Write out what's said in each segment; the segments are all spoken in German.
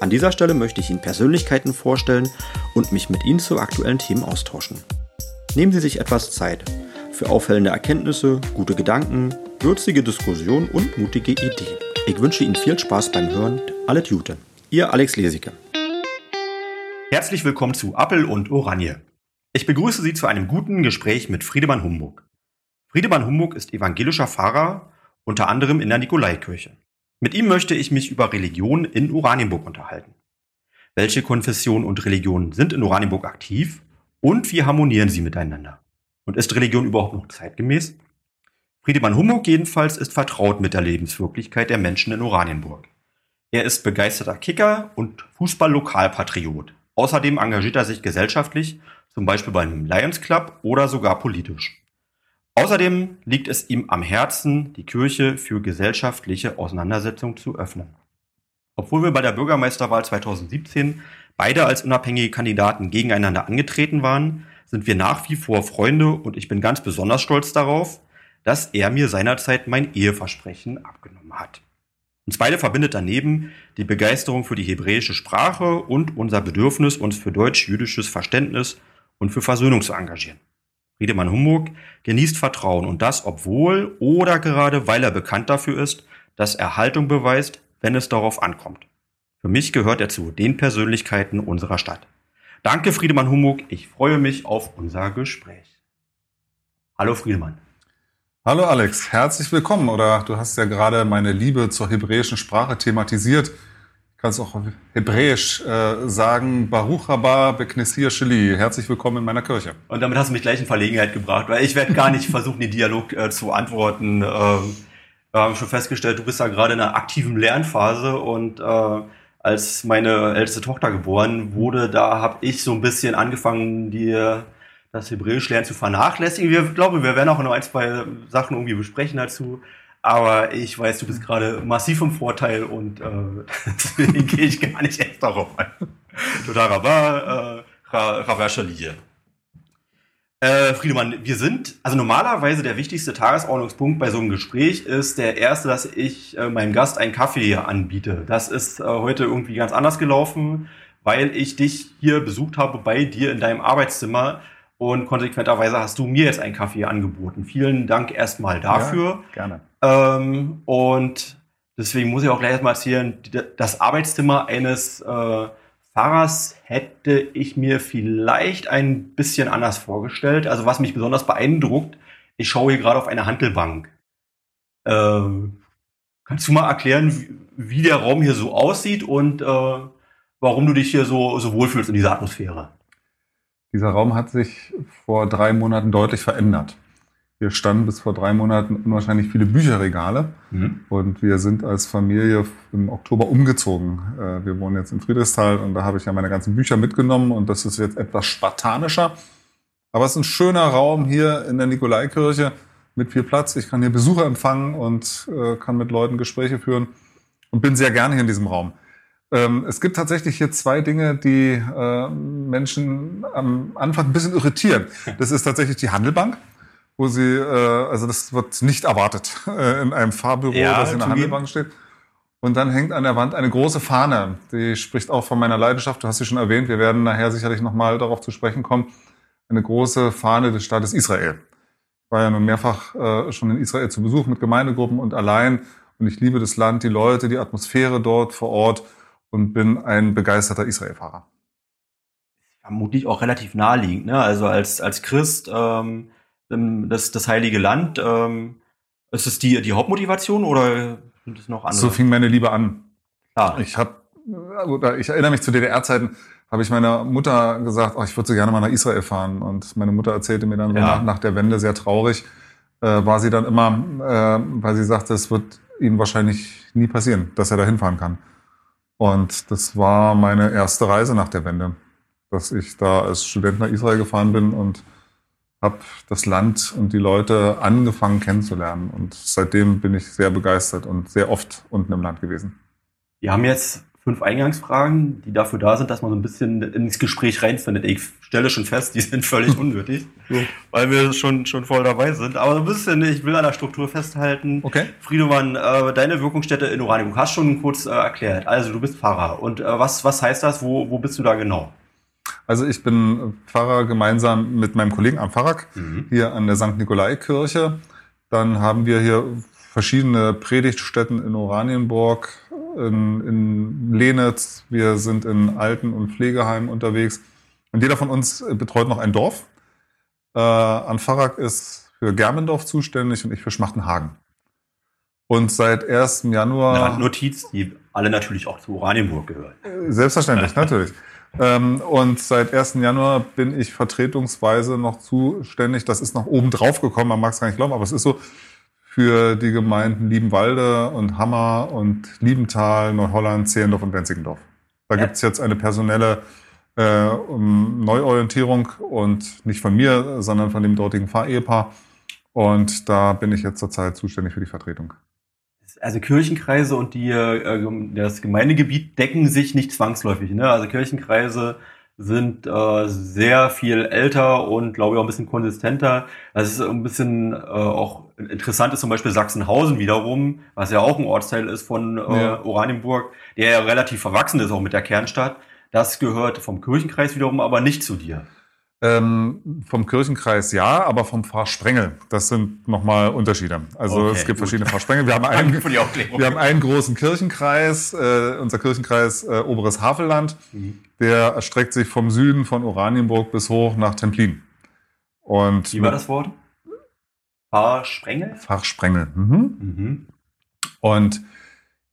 An dieser Stelle möchte ich Ihnen Persönlichkeiten vorstellen und mich mit Ihnen zu aktuellen Themen austauschen. Nehmen Sie sich etwas Zeit für auffällende Erkenntnisse, gute Gedanken, würzige Diskussionen und mutige Ideen. Ich wünsche Ihnen viel Spaß beim Hören. Alle Tute. Ihr Alex Lesicke. Herzlich willkommen zu Appel und Oranje. Ich begrüße Sie zu einem guten Gespräch mit Friedemann Humbug. Friedemann Humbug ist evangelischer Pfarrer, unter anderem in der Nikolaikirche. Mit ihm möchte ich mich über Religion in Oranienburg unterhalten. Welche Konfessionen und Religionen sind in Oranienburg aktiv und wie harmonieren sie miteinander? Und ist Religion überhaupt noch zeitgemäß? Friedemann Hummog jedenfalls ist vertraut mit der Lebenswirklichkeit der Menschen in Oranienburg. Er ist begeisterter Kicker und Fußball-Lokalpatriot. Außerdem engagiert er sich gesellschaftlich, zum Beispiel beim Lions Club oder sogar politisch. Außerdem liegt es ihm am Herzen, die Kirche für gesellschaftliche Auseinandersetzungen zu öffnen. Obwohl wir bei der Bürgermeisterwahl 2017 beide als unabhängige Kandidaten gegeneinander angetreten waren, sind wir nach wie vor Freunde und ich bin ganz besonders stolz darauf, dass er mir seinerzeit mein Eheversprechen abgenommen hat. Uns beide verbindet daneben die Begeisterung für die hebräische Sprache und unser Bedürfnis, uns für deutsch-jüdisches Verständnis und für Versöhnung zu engagieren. Friedemann Humbug genießt Vertrauen und das, obwohl oder gerade weil er bekannt dafür ist, dass er Haltung beweist, wenn es darauf ankommt. Für mich gehört er zu den Persönlichkeiten unserer Stadt. Danke, Friedemann Humbug. Ich freue mich auf unser Gespräch. Hallo, Friedemann. Hallo, Alex. Herzlich willkommen. Oder du hast ja gerade meine Liebe zur hebräischen Sprache thematisiert kannst auch hebräisch äh, sagen, Baruch haba beknessir sheli, herzlich willkommen in meiner Kirche. Und damit hast du mich gleich in Verlegenheit gebracht, weil ich werde gar nicht versuchen, den Dialog äh, zu antworten. Ähm, wir haben schon festgestellt, du bist da gerade in einer aktiven Lernphase und äh, als meine älteste Tochter geboren wurde, da habe ich so ein bisschen angefangen, dir das Hebräisch lernen zu vernachlässigen. Wir glaube, wir werden auch noch ein, zwei Sachen irgendwie besprechen dazu. Aber ich weiß, du bist gerade massiv im Vorteil und äh, deswegen gehe ich gar nicht erst darauf ein. Total Rabba, äh, Ravashaliye. Äh, Friedemann, wir sind, also normalerweise der wichtigste Tagesordnungspunkt bei so einem Gespräch ist der erste, dass ich äh, meinem Gast einen Kaffee anbiete. Das ist äh, heute irgendwie ganz anders gelaufen, weil ich dich hier besucht habe bei dir in deinem Arbeitszimmer und konsequenterweise hast du mir jetzt einen Kaffee angeboten. Vielen Dank erstmal dafür. Ja, gerne. Ähm, und deswegen muss ich auch gleich erstmal erzählen, das Arbeitszimmer eines äh, Fahrers hätte ich mir vielleicht ein bisschen anders vorgestellt. Also was mich besonders beeindruckt, ich schaue hier gerade auf eine Handelbank. Ähm, kannst du mal erklären, wie, der Raum hier so aussieht und äh, warum du dich hier so, so wohlfühlst in dieser Atmosphäre? Dieser Raum hat sich vor drei Monaten deutlich verändert. Wir standen bis vor drei Monaten unwahrscheinlich viele Bücherregale mhm. und wir sind als Familie im Oktober umgezogen. Äh, wir wohnen jetzt in Friedrichsthal und da habe ich ja meine ganzen Bücher mitgenommen und das ist jetzt etwas spartanischer. Aber es ist ein schöner Raum hier in der Nikolaikirche mit viel Platz. Ich kann hier Besucher empfangen und äh, kann mit Leuten Gespräche führen und bin sehr gerne hier in diesem Raum. Ähm, es gibt tatsächlich hier zwei Dinge, die äh, Menschen am Anfang ein bisschen irritieren. Das ist tatsächlich die Handelbank, wo sie, äh, also das wird nicht erwartet äh, in einem Fahrbüro, ja, dass in einer Handelbank steht. Und dann hängt an der Wand eine große Fahne, die spricht auch von meiner Leidenschaft. Du hast sie schon erwähnt. Wir werden nachher sicherlich nochmal darauf zu sprechen kommen. Eine große Fahne des Staates Israel. Ich war ja nun mehrfach äh, schon in Israel zu Besuch mit Gemeindegruppen und allein. Und ich liebe das Land, die Leute, die Atmosphäre dort vor Ort und bin ein begeisterter Israel-Fahrer. Vermutlich auch relativ naheliegend, ne? Also als, als Christ, ähm, das, das Heilige Land, ähm, ist es die, die Hauptmotivation oder sind es noch andere? So fing meine Liebe an. Klar. Ich habe, ich erinnere mich zu DDR-Zeiten, habe ich meiner Mutter gesagt, oh, ich würde so gerne mal nach Israel fahren. Und meine Mutter erzählte mir dann ja. nach, nach, der Wende sehr traurig, äh, war sie dann immer, äh, weil sie sagte, es wird ihm wahrscheinlich nie passieren, dass er da hinfahren kann. Und das war meine erste Reise nach der Wende. dass ich da als Student nach Israel gefahren bin und habe das Land und die Leute angefangen kennenzulernen. Und seitdem bin ich sehr begeistert und sehr oft unten im Land gewesen. Wir haben jetzt fünf Eingangsfragen, die dafür da sind, dass man so ein bisschen ins Gespräch reinfindet. Ich stelle schon fest, die sind völlig unnötig, weil wir schon, schon voll dabei sind. Aber so ein bisschen, ich will an der Struktur festhalten. Okay. Friedemann, äh, deine Wirkungsstätte in Oranienburg hast schon kurz äh, erklärt. Also du bist Pfarrer. Und äh, was, was heißt das? Wo, wo bist du da genau? Also ich bin Pfarrer gemeinsam mit meinem Kollegen am Pfarrer mhm. hier an der St. Nikolai-Kirche. Dann haben wir hier verschiedene Predigtstätten in Oranienburg, in, in Lenitz. Wir sind in Alten- und Pflegeheimen unterwegs. Und jeder von uns betreut noch ein Dorf. Äh, an Pfarrer ist für Germendorf zuständig und ich für Schmachtenhagen. Und seit 1. Januar. Eine Randnotiz, die alle natürlich auch zu Oranienburg gehören. Selbstverständlich, natürlich. Ähm, und seit 1. Januar bin ich vertretungsweise noch zuständig. Das ist noch oben drauf gekommen, man mag es gar nicht glauben, aber es ist so für die Gemeinden Liebenwalde und Hammer und Liebenthal, Neuholland, Zehlendorf und Wenzigendorf. Da ja. es jetzt eine personelle äh, um Neuorientierung und nicht von mir, sondern von dem dortigen Pfarrehepaar. Und da bin ich jetzt zurzeit zuständig für die Vertretung also Kirchenkreise und die, äh, das Gemeindegebiet decken sich nicht zwangsläufig. Ne? Also Kirchenkreise sind äh, sehr viel älter und glaube ich auch ein bisschen konsistenter. Das ist ein bisschen äh, auch interessant ist zum Beispiel Sachsenhausen wiederum, was ja auch ein Ortsteil ist von äh, ja. Oranienburg, der ja relativ verwachsen ist auch mit der Kernstadt. Das gehört vom Kirchenkreis wiederum aber nicht zu dir. Ähm, vom Kirchenkreis ja, aber vom Pfarrsprengel. Das sind nochmal Unterschiede. Also okay, es gibt gut. verschiedene Pfarrsprengel. Wir haben einen, wir haben einen großen Kirchenkreis, äh, unser Kirchenkreis äh, Oberes Havelland. Mhm. Der erstreckt sich vom Süden von Oranienburg bis hoch nach Templin. Und Wie war das Wort? Pfarrsprengel? Pfarrsprengel. Mhm. Mhm. Und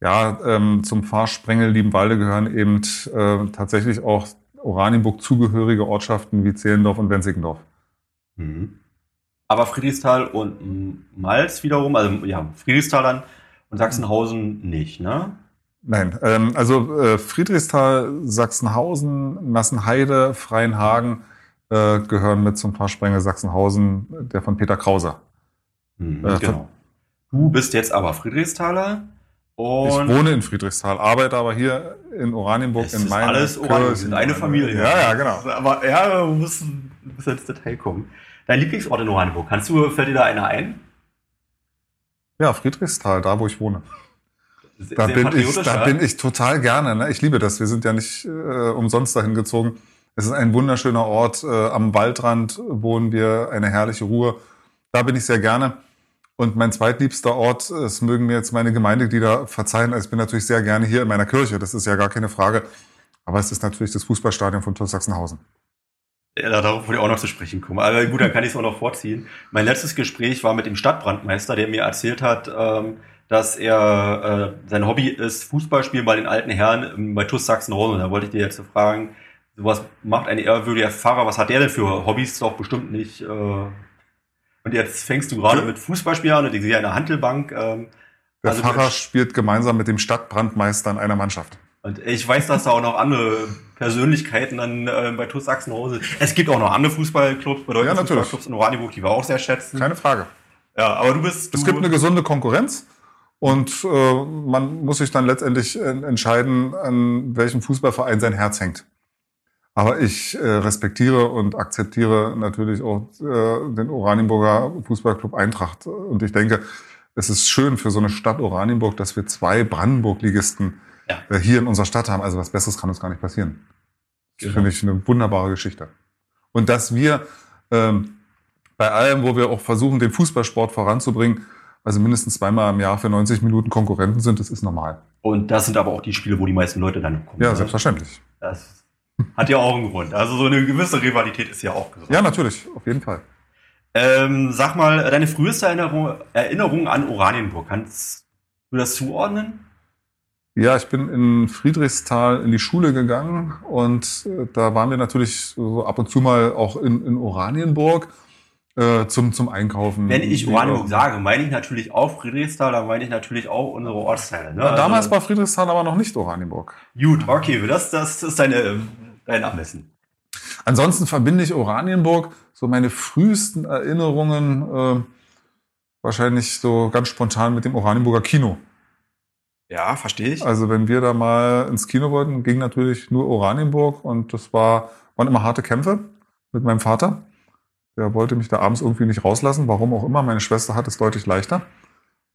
ja, ähm, zum Pfarrsprengel Liebenwalde gehören eben äh, tatsächlich auch Oranienburg zugehörige Ortschaften wie Zehlendorf und Wenzigendorf. Mhm. Aber Friedrichsthal und Malz wiederum, also ja, Friedrichsthal dann und Sachsenhausen nicht, ne? Nein, ähm, also äh, Friedrichsthal, Sachsenhausen, Nassenheide, Freienhagen äh, gehören mit zum Pfarrsprengel Sachsenhausen, der von Peter Krauser. Mhm, äh, genau. Du bist jetzt aber Friedrichsthaler und ich wohne in Friedrichsthal, arbeite aber hier in Oranienburg in meiner alles Oranienburg, sind eine Familie. Ja, ja, genau. Aber ja, wir müssen bis ins Detail kommen. Dein Lieblingsort in Oranienburg, kannst du, fällt dir da einer ein? Ja, Friedrichsthal, da wo ich wohne. Sehr, da, sehr bin ich, da bin ich total gerne. Ne? Ich liebe das. Wir sind ja nicht äh, umsonst dahin gezogen. Es ist ein wunderschöner Ort. Äh, am Waldrand wohnen wir, eine herrliche Ruhe. Da bin ich sehr gerne. Und mein zweitliebster Ort, es mögen mir jetzt meine Gemeindeglieder verzeihen, also ich bin natürlich sehr gerne hier in meiner Kirche, das ist ja gar keine Frage. Aber es ist natürlich das Fußballstadion von TuS Sachsenhausen. Ja, darauf wollte ich auch noch zu sprechen kommen. Aber gut, dann kann ich es auch noch vorziehen. Mein letztes Gespräch war mit dem Stadtbrandmeister, der mir erzählt hat, ähm, dass er äh, sein Hobby ist Fußballspielen bei den alten Herren bei TuS Sachsenhausen. Da wollte ich dir jetzt fragen, sowas macht ein ehrwürdiger Pfarrer, was hat der denn für Hobbys? Doch bestimmt nicht äh, und jetzt fängst du gerade mit Fußballspielern und ich sehe eine Handelbank. Ähm, der also Pfarrer spielt gemeinsam mit dem Stadtbrandmeister in einer Mannschaft. Und ich weiß, dass da auch noch andere Persönlichkeiten dann äh, bei TuS Sachsenhause. Es gibt auch noch andere Fußballclubs, bedeutende ja, Fußballclubs in Oranienburg, die wir auch sehr schätzen. Keine Frage. Ja, aber du bist. Du es gibt eine gesunde Konkurrenz und äh, man muss sich dann letztendlich entscheiden, an welchem Fußballverein sein Herz hängt. Aber ich äh, respektiere und akzeptiere natürlich auch äh, den Oranienburger Fußballclub Eintracht. Und ich denke, es ist schön für so eine Stadt Oranienburg, dass wir zwei Brandenburg-Ligisten ja. äh, hier in unserer Stadt haben. Also was Besseres kann uns gar nicht passieren. Genau. finde ich eine wunderbare Geschichte. Und dass wir ähm, bei allem, wo wir auch versuchen, den Fußballsport voranzubringen, also mindestens zweimal im Jahr für 90 Minuten Konkurrenten sind, das ist normal. Und das sind aber auch die Spiele, wo die meisten Leute dann kommen. Ja, ne? selbstverständlich. Das hat ja auch einen Grund. Also so eine gewisse Rivalität ist ja auch gesund. Ja, natürlich, auf jeden Fall. Ähm, sag mal, deine früheste Erinnerung, Erinnerung an Oranienburg, kannst du das zuordnen? Ja, ich bin in Friedrichsthal in die Schule gegangen und äh, da waren wir natürlich so ab und zu mal auch in, in Oranienburg äh, zum, zum Einkaufen. Wenn ich Oranienburg sage, meine ich natürlich auch Friedrichsthal, dann meine ich natürlich auch unsere Ortsteile. Ne? Ja, damals also, war Friedrichsthal aber noch nicht Oranienburg. Gut, okay, das, das ist deine, dein Abmessen. Ansonsten verbinde ich Oranienburg, so meine frühesten Erinnerungen, äh, wahrscheinlich so ganz spontan mit dem Oranienburger Kino. Ja, verstehe ich. Also wenn wir da mal ins Kino wollten, ging natürlich nur Oranienburg und das war, waren immer harte Kämpfe mit meinem Vater. Der wollte mich da abends irgendwie nicht rauslassen, warum auch immer. Meine Schwester hat es deutlich leichter.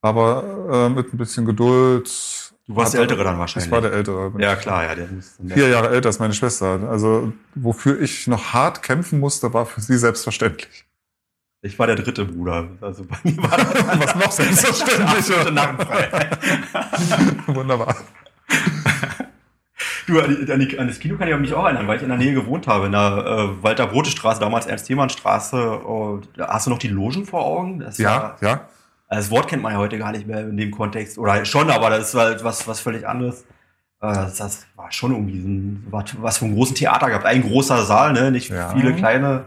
Aber äh, mit ein bisschen Geduld. Du warst der Ältere dann wahrscheinlich. Ich war der Ältere. Ja, klar, ja. Der vier Jahre älter als meine Schwester. Also wofür ich noch hart kämpfen musste, war für sie selbstverständlich. Ich war der dritte Bruder. Also bei mir war das Was noch selbstverständlicher. Wunderbar. Du, an, die, an, das Kino kann ich mich auch erinnern, weil ich in der Nähe gewohnt habe, in der äh, Walter-Brote-Straße, damals Ernst-Thiemann-Straße. Oh, hast du noch die Logen vor Augen? Das ja, war, ja. Also das Wort kennt man ja heute gar nicht mehr in dem Kontext. Oder schon, aber das ist halt was, was völlig anderes. Äh, das war schon irgendwie so ein, was für einen großen Theater gehabt. Ein großer Saal, ne? Nicht ja. viele kleine.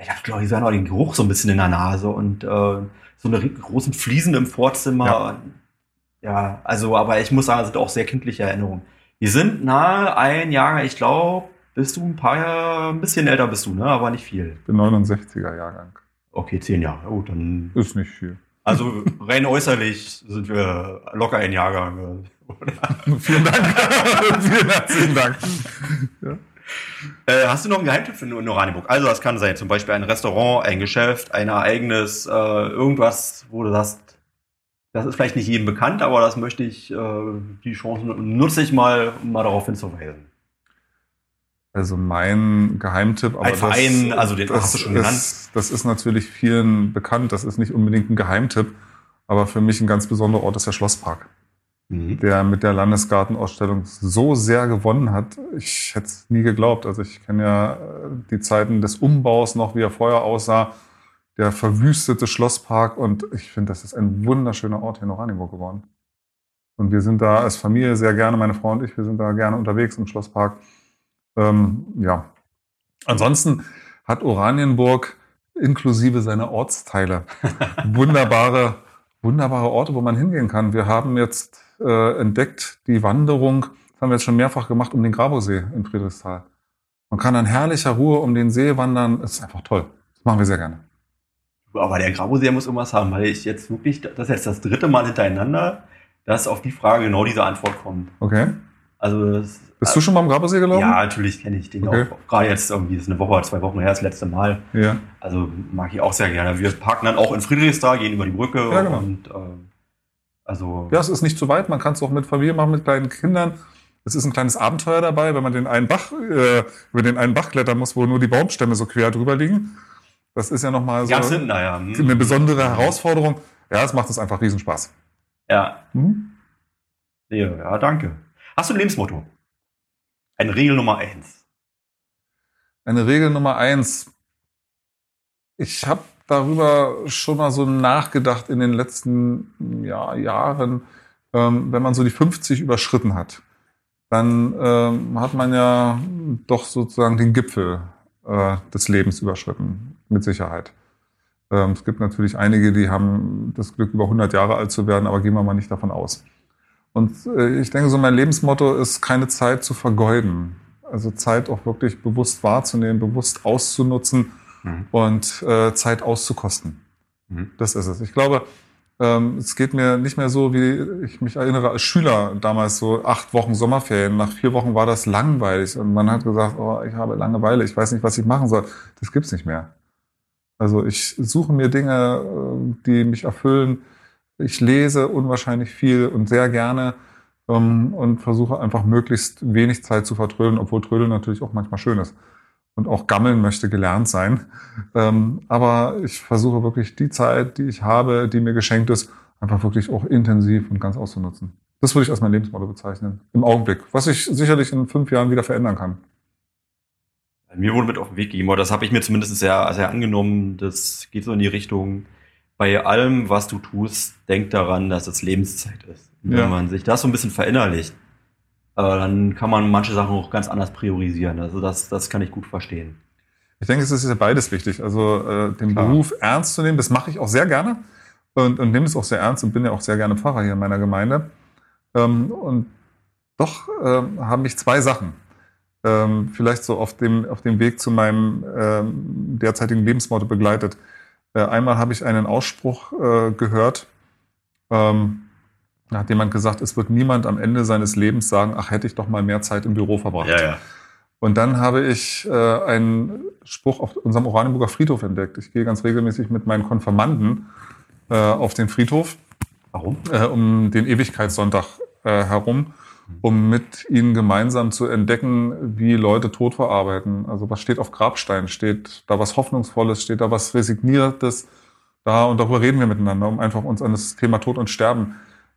Ich habe, glaube ich, sogar noch den Geruch so ein bisschen in der Nase und äh, so eine großen Fliesen im Vorzimmer. Ja. ja, also, aber ich muss sagen, das sind auch sehr kindliche Erinnerungen. Wir sind nahe ein Jahr, ich glaube, bist du ein paar Jahre, ein bisschen älter bist du, ne? Aber nicht viel. Ich bin 69er Jahrgang. Okay, zehn Jahre. Gut, dann. Ist nicht viel. Also rein äußerlich sind wir locker ein Jahrgang. Vielen Dank. Vielen herzlichen Dank. Ja. Äh, hast du noch einen Geheimtipp für Oranienburg? Also das kann sein, zum Beispiel ein Restaurant, ein Geschäft, ein Ereignis, äh, irgendwas, wo du sagst, das ist vielleicht nicht jedem bekannt, aber das möchte ich, äh, die Chance nutze ich mal, um mal darauf hinzuweisen. Also mein Geheimtipp, aber ein Verein, das, also den das hast du schon ist, genannt. Das ist natürlich vielen bekannt, das ist nicht unbedingt ein Geheimtipp, aber für mich ein ganz besonderer Ort ist der Schlosspark, mhm. der mit der Landesgartenausstellung so sehr gewonnen hat. Ich hätte es nie geglaubt. Also ich kenne ja äh, die Zeiten des Umbaus noch, wie er vorher aussah der verwüstete Schlosspark und ich finde, das ist ein wunderschöner Ort hier in Oranienburg geworden. Und wir sind da als Familie sehr gerne, meine Frau und ich, wir sind da gerne unterwegs im Schlosspark. Ähm, ja. Ansonsten hat Oranienburg inklusive seiner Ortsteile wunderbare, wunderbare Orte, wo man hingehen kann. Wir haben jetzt äh, entdeckt die Wanderung, das haben wir jetzt schon mehrfach gemacht, um den Grabosee in Friedrichsthal. Man kann an herrlicher Ruhe um den See wandern. Das ist einfach toll. Das machen wir sehr gerne. Aber der Grabosee muss irgendwas haben, weil ich jetzt wirklich, das ist jetzt das dritte Mal hintereinander, dass auf die Frage genau diese Antwort kommt. Okay. Also das, Bist du schon mal am Grabosee gelaufen? Ja, natürlich kenne ich den okay. auch. Gerade jetzt irgendwie, ist eine Woche oder zwei Wochen her, das letzte Mal. Ja. Also mag ich auch sehr gerne. Wir parken dann auch in Friedrichsthal, gehen über die Brücke ja, genau. und äh, also. Ja, es ist nicht zu weit, man kann es auch mit Familie machen, mit kleinen Kindern. Es ist ein kleines Abenteuer dabei, wenn man den einen Bach, äh, über den einen Bach klettern muss, wo nur die Baumstämme so quer drüber liegen. Das ist ja nochmal so hinten, ja. hm. eine besondere Herausforderung. Ja, es macht uns einfach Riesenspaß. Ja. Hm? Ja, ja, danke. Hast du ein Lebensmotto? Eine Regel Nummer eins. Eine Regel Nummer eins. Ich habe darüber schon mal so nachgedacht in den letzten ja, Jahren, ähm, wenn man so die 50 überschritten hat, dann ähm, hat man ja doch sozusagen den Gipfel äh, des Lebens überschritten, mit Sicherheit. Ähm, es gibt natürlich einige, die haben das Glück, über 100 Jahre alt zu werden, aber gehen wir mal nicht davon aus. Und äh, ich denke, so mein Lebensmotto ist, keine Zeit zu vergeuden. Also Zeit auch wirklich bewusst wahrzunehmen, bewusst auszunutzen mhm. und äh, Zeit auszukosten. Mhm. Das ist es. Ich glaube, ähm, es geht mir nicht mehr so, wie ich mich erinnere als Schüler damals so acht Wochen Sommerferien. Nach vier Wochen war das langweilig und man hat gesagt, oh, ich habe Langeweile, ich weiß nicht, was ich machen soll. Das gibt's nicht mehr. Also ich suche mir Dinge, äh, die mich erfüllen. Ich lese unwahrscheinlich viel und sehr gerne ähm, und versuche einfach möglichst wenig Zeit zu vertrödeln, obwohl Trödeln natürlich auch manchmal schön ist und auch gammeln möchte gelernt sein. Ähm, aber ich versuche wirklich die Zeit, die ich habe, die mir geschenkt ist, einfach wirklich auch intensiv und ganz auszunutzen. Das würde ich als mein Lebensmotto bezeichnen. Im Augenblick. Was ich sicherlich in fünf Jahren wieder verändern kann. Mir wurde mit auf den Weg gegeben, das habe ich mir zumindest sehr, sehr angenommen. Das geht so in die Richtung, bei allem, was du tust, denk daran, dass es Lebenszeit ist. Wenn ja. man sich das so ein bisschen verinnerlicht, äh, dann kann man manche Sachen auch ganz anders priorisieren. Also das, das kann ich gut verstehen. Ich denke, es ist ja beides wichtig. Also äh, den Klar. Beruf ernst zu nehmen, das mache ich auch sehr gerne und, und nehme es auch sehr ernst und bin ja auch sehr gerne Pfarrer hier in meiner Gemeinde. Ähm, und doch äh, haben mich zwei Sachen ähm, vielleicht so auf dem, auf dem Weg zu meinem ähm, derzeitigen Lebensmotto begleitet. Äh, einmal habe ich einen Ausspruch äh, gehört, ähm, da hat jemand gesagt, es wird niemand am Ende seines Lebens sagen, ach, hätte ich doch mal mehr Zeit im Büro verbracht. Ja, ja. Und dann habe ich äh, einen Spruch auf unserem Oranienburger Friedhof entdeckt. Ich gehe ganz regelmäßig mit meinen Konfirmanden äh, auf den Friedhof. Warum? Äh, um den Ewigkeitssonntag äh, herum, um mit ihnen gemeinsam zu entdecken, wie Leute Tod verarbeiten. Also was steht auf Grabstein? Steht da was Hoffnungsvolles? Steht da was Resigniertes? Da und darüber reden wir miteinander, um einfach uns an das Thema Tod und Sterben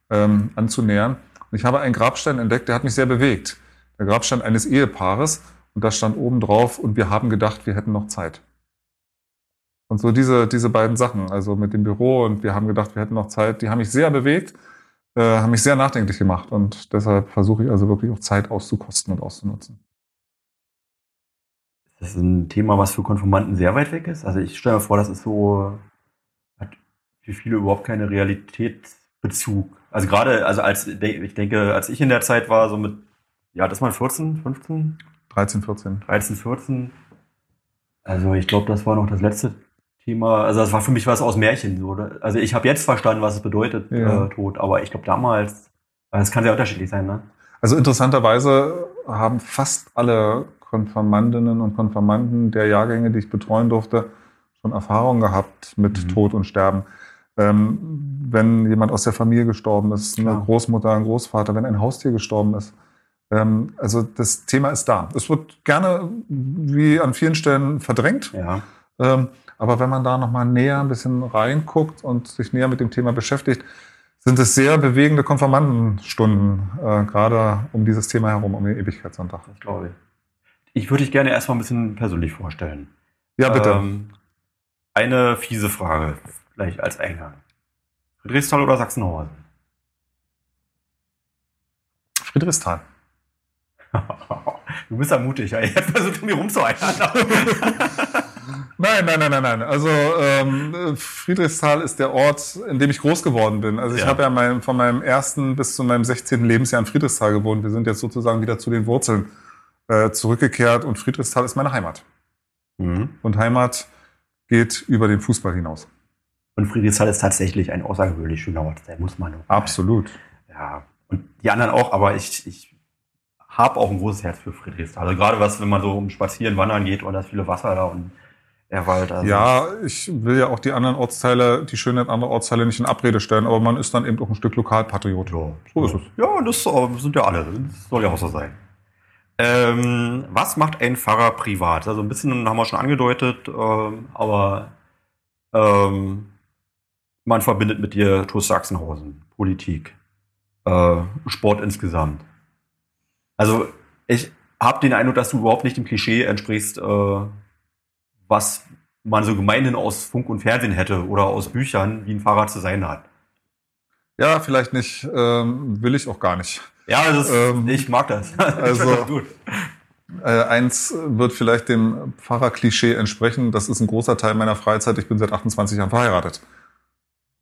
ähm, anzunähern. Und ich habe einen Grabstein entdeckt, der hat mich sehr bewegt. Der Grabstein eines Ehepaares und da stand oben drauf und wir haben gedacht, wir hätten noch Zeit. Und so diese, diese beiden Sachen, also mit dem Büro und wir haben gedacht, wir hätten noch Zeit, die haben mich sehr bewegt, äh, haben mich sehr nachdenklich gemacht und deshalb versuche ich also wirklich auch Zeit auszukosten und auszunutzen. Das ist ein Thema, was für Konformanten sehr weit weg ist. Also ich stelle mir vor, das ist so, hat für viele überhaupt keine Realitätsbezug. Also gerade, also als, ich denke, als ich in der Zeit war, so mit, ja, das mal 14, 15? 13, 14. 13, 14. Also ich glaube, das war noch das letzte Thema. Also das war für mich was aus Märchen. So. Also ich habe jetzt verstanden, was es bedeutet, ja. äh, Tod. Aber ich glaube damals, es kann sehr unterschiedlich sein. Ne? Also interessanterweise haben fast alle Konfirmandinnen und Konfirmanden der Jahrgänge, die ich betreuen durfte, schon Erfahrung gehabt mit mhm. Tod und Sterben. Ähm, wenn jemand aus der Familie gestorben ist, eine Großmutter, ein Großvater, wenn ein Haustier gestorben ist, ähm, also das Thema ist da. Es wird gerne, wie an vielen Stellen, verdrängt. Ja. Ähm, aber wenn man da nochmal näher ein bisschen reinguckt und sich näher mit dem Thema beschäftigt, sind es sehr bewegende Konfirmandenstunden, äh, gerade um dieses Thema herum, um den Ewigkeitssonntag. Das glaube ich. Ich würde dich gerne erstmal ein bisschen persönlich vorstellen. Ja, bitte. Ähm, eine fiese Frage, gleich als Eingang. Friedrichsthal oder Sachsenhausen? Friedrichsthal. Du bist ja mutig. Ich hätte versucht, mir rumzueiern. nein, nein, nein, nein, nein. Also ähm, Friedrichsthal ist der Ort, in dem ich groß geworden bin. Also ich ja. habe ja mein, von meinem ersten bis zu meinem 16. Lebensjahr in Friedrichsthal gewohnt. Wir sind jetzt sozusagen wieder zu den Wurzeln äh, zurückgekehrt und Friedrichsthal ist meine Heimat. Mhm. Und Heimat geht über den Fußball hinaus. Und Friedrichsthal ist tatsächlich ein außergewöhnlich schöner Ort, der muss man. Absolut. Ja, und die anderen auch, aber ich, ich habe auch ein großes Herz für Friedrichsthal. Also gerade was, wenn man so um Spazieren, Wandern geht und da ist viele Wasser da und der Wald. Also ja, ich will ja auch die anderen Ortsteile, die schönen anderen Ortsteile nicht in Abrede stellen, aber man ist dann eben auch ein Stück Lokalpatriot. Ja, so ist es. Ja, das sind ja alle. Das soll ja auch so sein. Ähm, was macht ein Pfarrer privat? Also ein bisschen haben wir schon angedeutet, ähm, aber ähm, man verbindet mit dir TuS Sachsenhausen, Politik, äh, Sport insgesamt. Also ich habe den Eindruck, dass du überhaupt nicht dem Klischee entsprichst, äh, was man so gemeinhin aus Funk und Fernsehen hätte oder aus Büchern, wie ein Fahrrad zu sein hat. Ja, vielleicht nicht, ähm, will ich auch gar nicht. Ja, ist, ähm, ich mag das. also gut. Äh, eins wird vielleicht dem Pfarrer-Klischee entsprechen. Das ist ein großer Teil meiner Freizeit. Ich bin seit 28 Jahren verheiratet.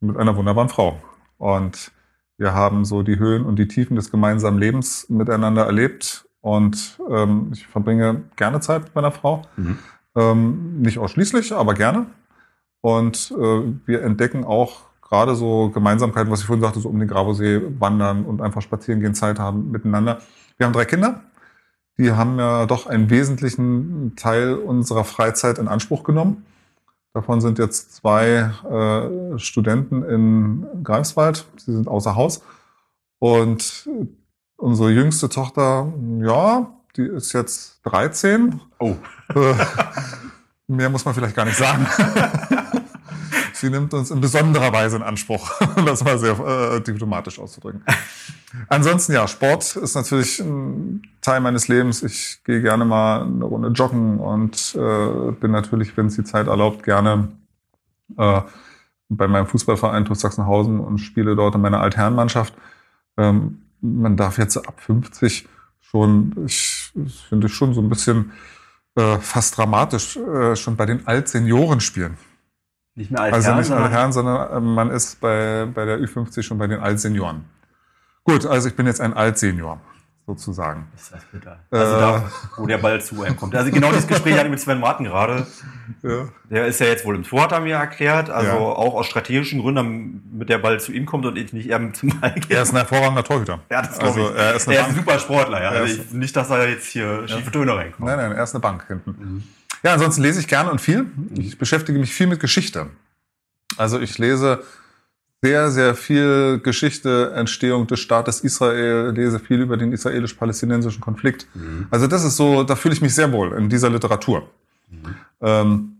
Mit einer wunderbaren Frau. Und wir haben so die Höhen und die Tiefen des gemeinsamen Lebens miteinander erlebt und ähm, ich verbringe gerne Zeit mit meiner Frau. Mhm. Ähm, nicht ausschließlich, aber gerne. Und äh, wir entdecken auch gerade so Gemeinsamkeiten, was ich vorhin sagte, so um den Gravosee wandern und einfach spazieren gehen, Zeit haben miteinander. Wir haben drei Kinder. Die haben ja doch einen wesentlichen Teil unserer Freizeit in Anspruch genommen. Davon sind jetzt zwei äh, Studenten in Greifswald. Sie sind außer Haus. Und unsere jüngste Tochter, ja, die ist jetzt 13. Oh. Äh, mehr muss man vielleicht gar nicht sagen. Sie nimmt uns in besonderer Weise in Anspruch, um das mal sehr äh, diplomatisch auszudrücken. Ansonsten ja, Sport ist natürlich ein Teil meines Lebens. Ich gehe gerne mal eine Runde joggen und äh, bin natürlich, wenn es die Zeit erlaubt, gerne äh, bei meinem Fußballverein TuS Sachsenhausen und spiele dort in meiner Altherrenmannschaft. Ähm, man darf jetzt ab 50 schon, ich finde schon so ein bisschen äh, fast dramatisch, äh, schon bei den Altsenioren spielen. Nicht mehr Altherren, Also nicht Altherren, sondern äh, man ist bei, bei der Ü50 schon bei den Altsenioren. Gut, also ich bin jetzt ein Altsenior. Sozusagen. Ist das bitter. Also äh, da, wo der Ball zu einem kommt. Also genau dieses Gespräch hatte ich mit Sven Martin gerade. Ja. Der ist ja jetzt wohl im Tor, hat er mir erklärt. Also ja. auch aus strategischen Gründen, damit der Ball zu ihm kommt und ich nicht eher zum Ball gehe. Er ist ein hervorragender Torhüter. Ja, das also, ich. Er ist, er ist ein super Sportler. Ja. Also ich, nicht, dass er jetzt hier schiefe Töne reinkommt. Nein, nein, er ist eine Bank hinten. Mhm. Ja, ansonsten lese ich gerne und viel. Ich beschäftige mich viel mit Geschichte. Also ich lese sehr, sehr viel Geschichte, Entstehung des Staates Israel, lese viel über den israelisch-palästinensischen Konflikt. Mhm. Also das ist so, da fühle ich mich sehr wohl in dieser Literatur. Mhm. Ähm,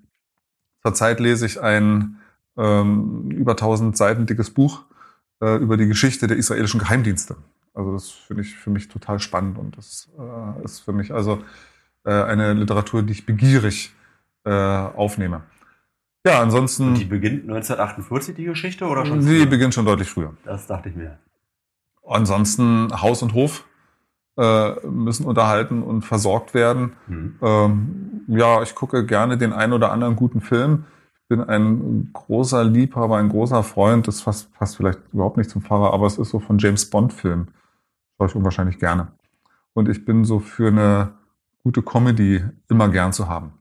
zurzeit lese ich ein ähm, über 1000 Seiten dickes Buch äh, über die Geschichte der israelischen Geheimdienste. Also das finde ich für mich total spannend und das äh, ist für mich also äh, eine Literatur, die ich begierig äh, aufnehme. Ja, ansonsten. Und die beginnt 1948, die Geschichte, oder schon? Die beginnt schon deutlich früher. Das dachte ich mir. Ansonsten Haus und Hof äh, müssen unterhalten und versorgt werden. Mhm. Ähm, ja, ich gucke gerne den einen oder anderen guten Film. Ich bin ein großer Liebhaber, ein großer Freund. Das passt, passt vielleicht überhaupt nicht zum Pfarrer, aber es ist so von James Bond-Film. Schaue ich unwahrscheinlich gerne. Und ich bin so für eine gute Comedy immer gern zu haben.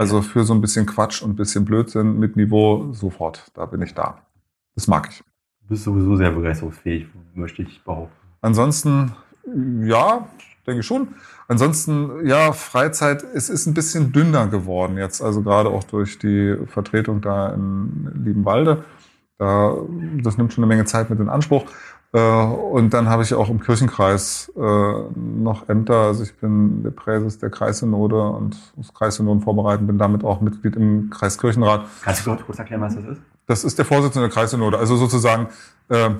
Also für so ein bisschen Quatsch und ein bisschen Blödsinn mit Niveau sofort. Da bin ich da. Das mag ich. Du bist sowieso sehr begeisterungsfähig, möchte ich behaupten. Ansonsten, ja, denke ich schon. Ansonsten, ja, Freizeit, es ist ein bisschen dünner geworden jetzt, also gerade auch durch die Vertretung da in Liebenwalde. Da, das nimmt schon eine Menge Zeit mit in Anspruch. Äh, und dann habe ich auch im Kirchenkreis äh, noch Ämter. Also ich bin der Präses der Kreissynode und muss Kreissynoden vorbereiten, bin damit auch Mitglied im Kreiskirchenrat. Kannst du kurz erklären, was das ist? Das ist der Vorsitzende der Kreissynode, also sozusagen äh,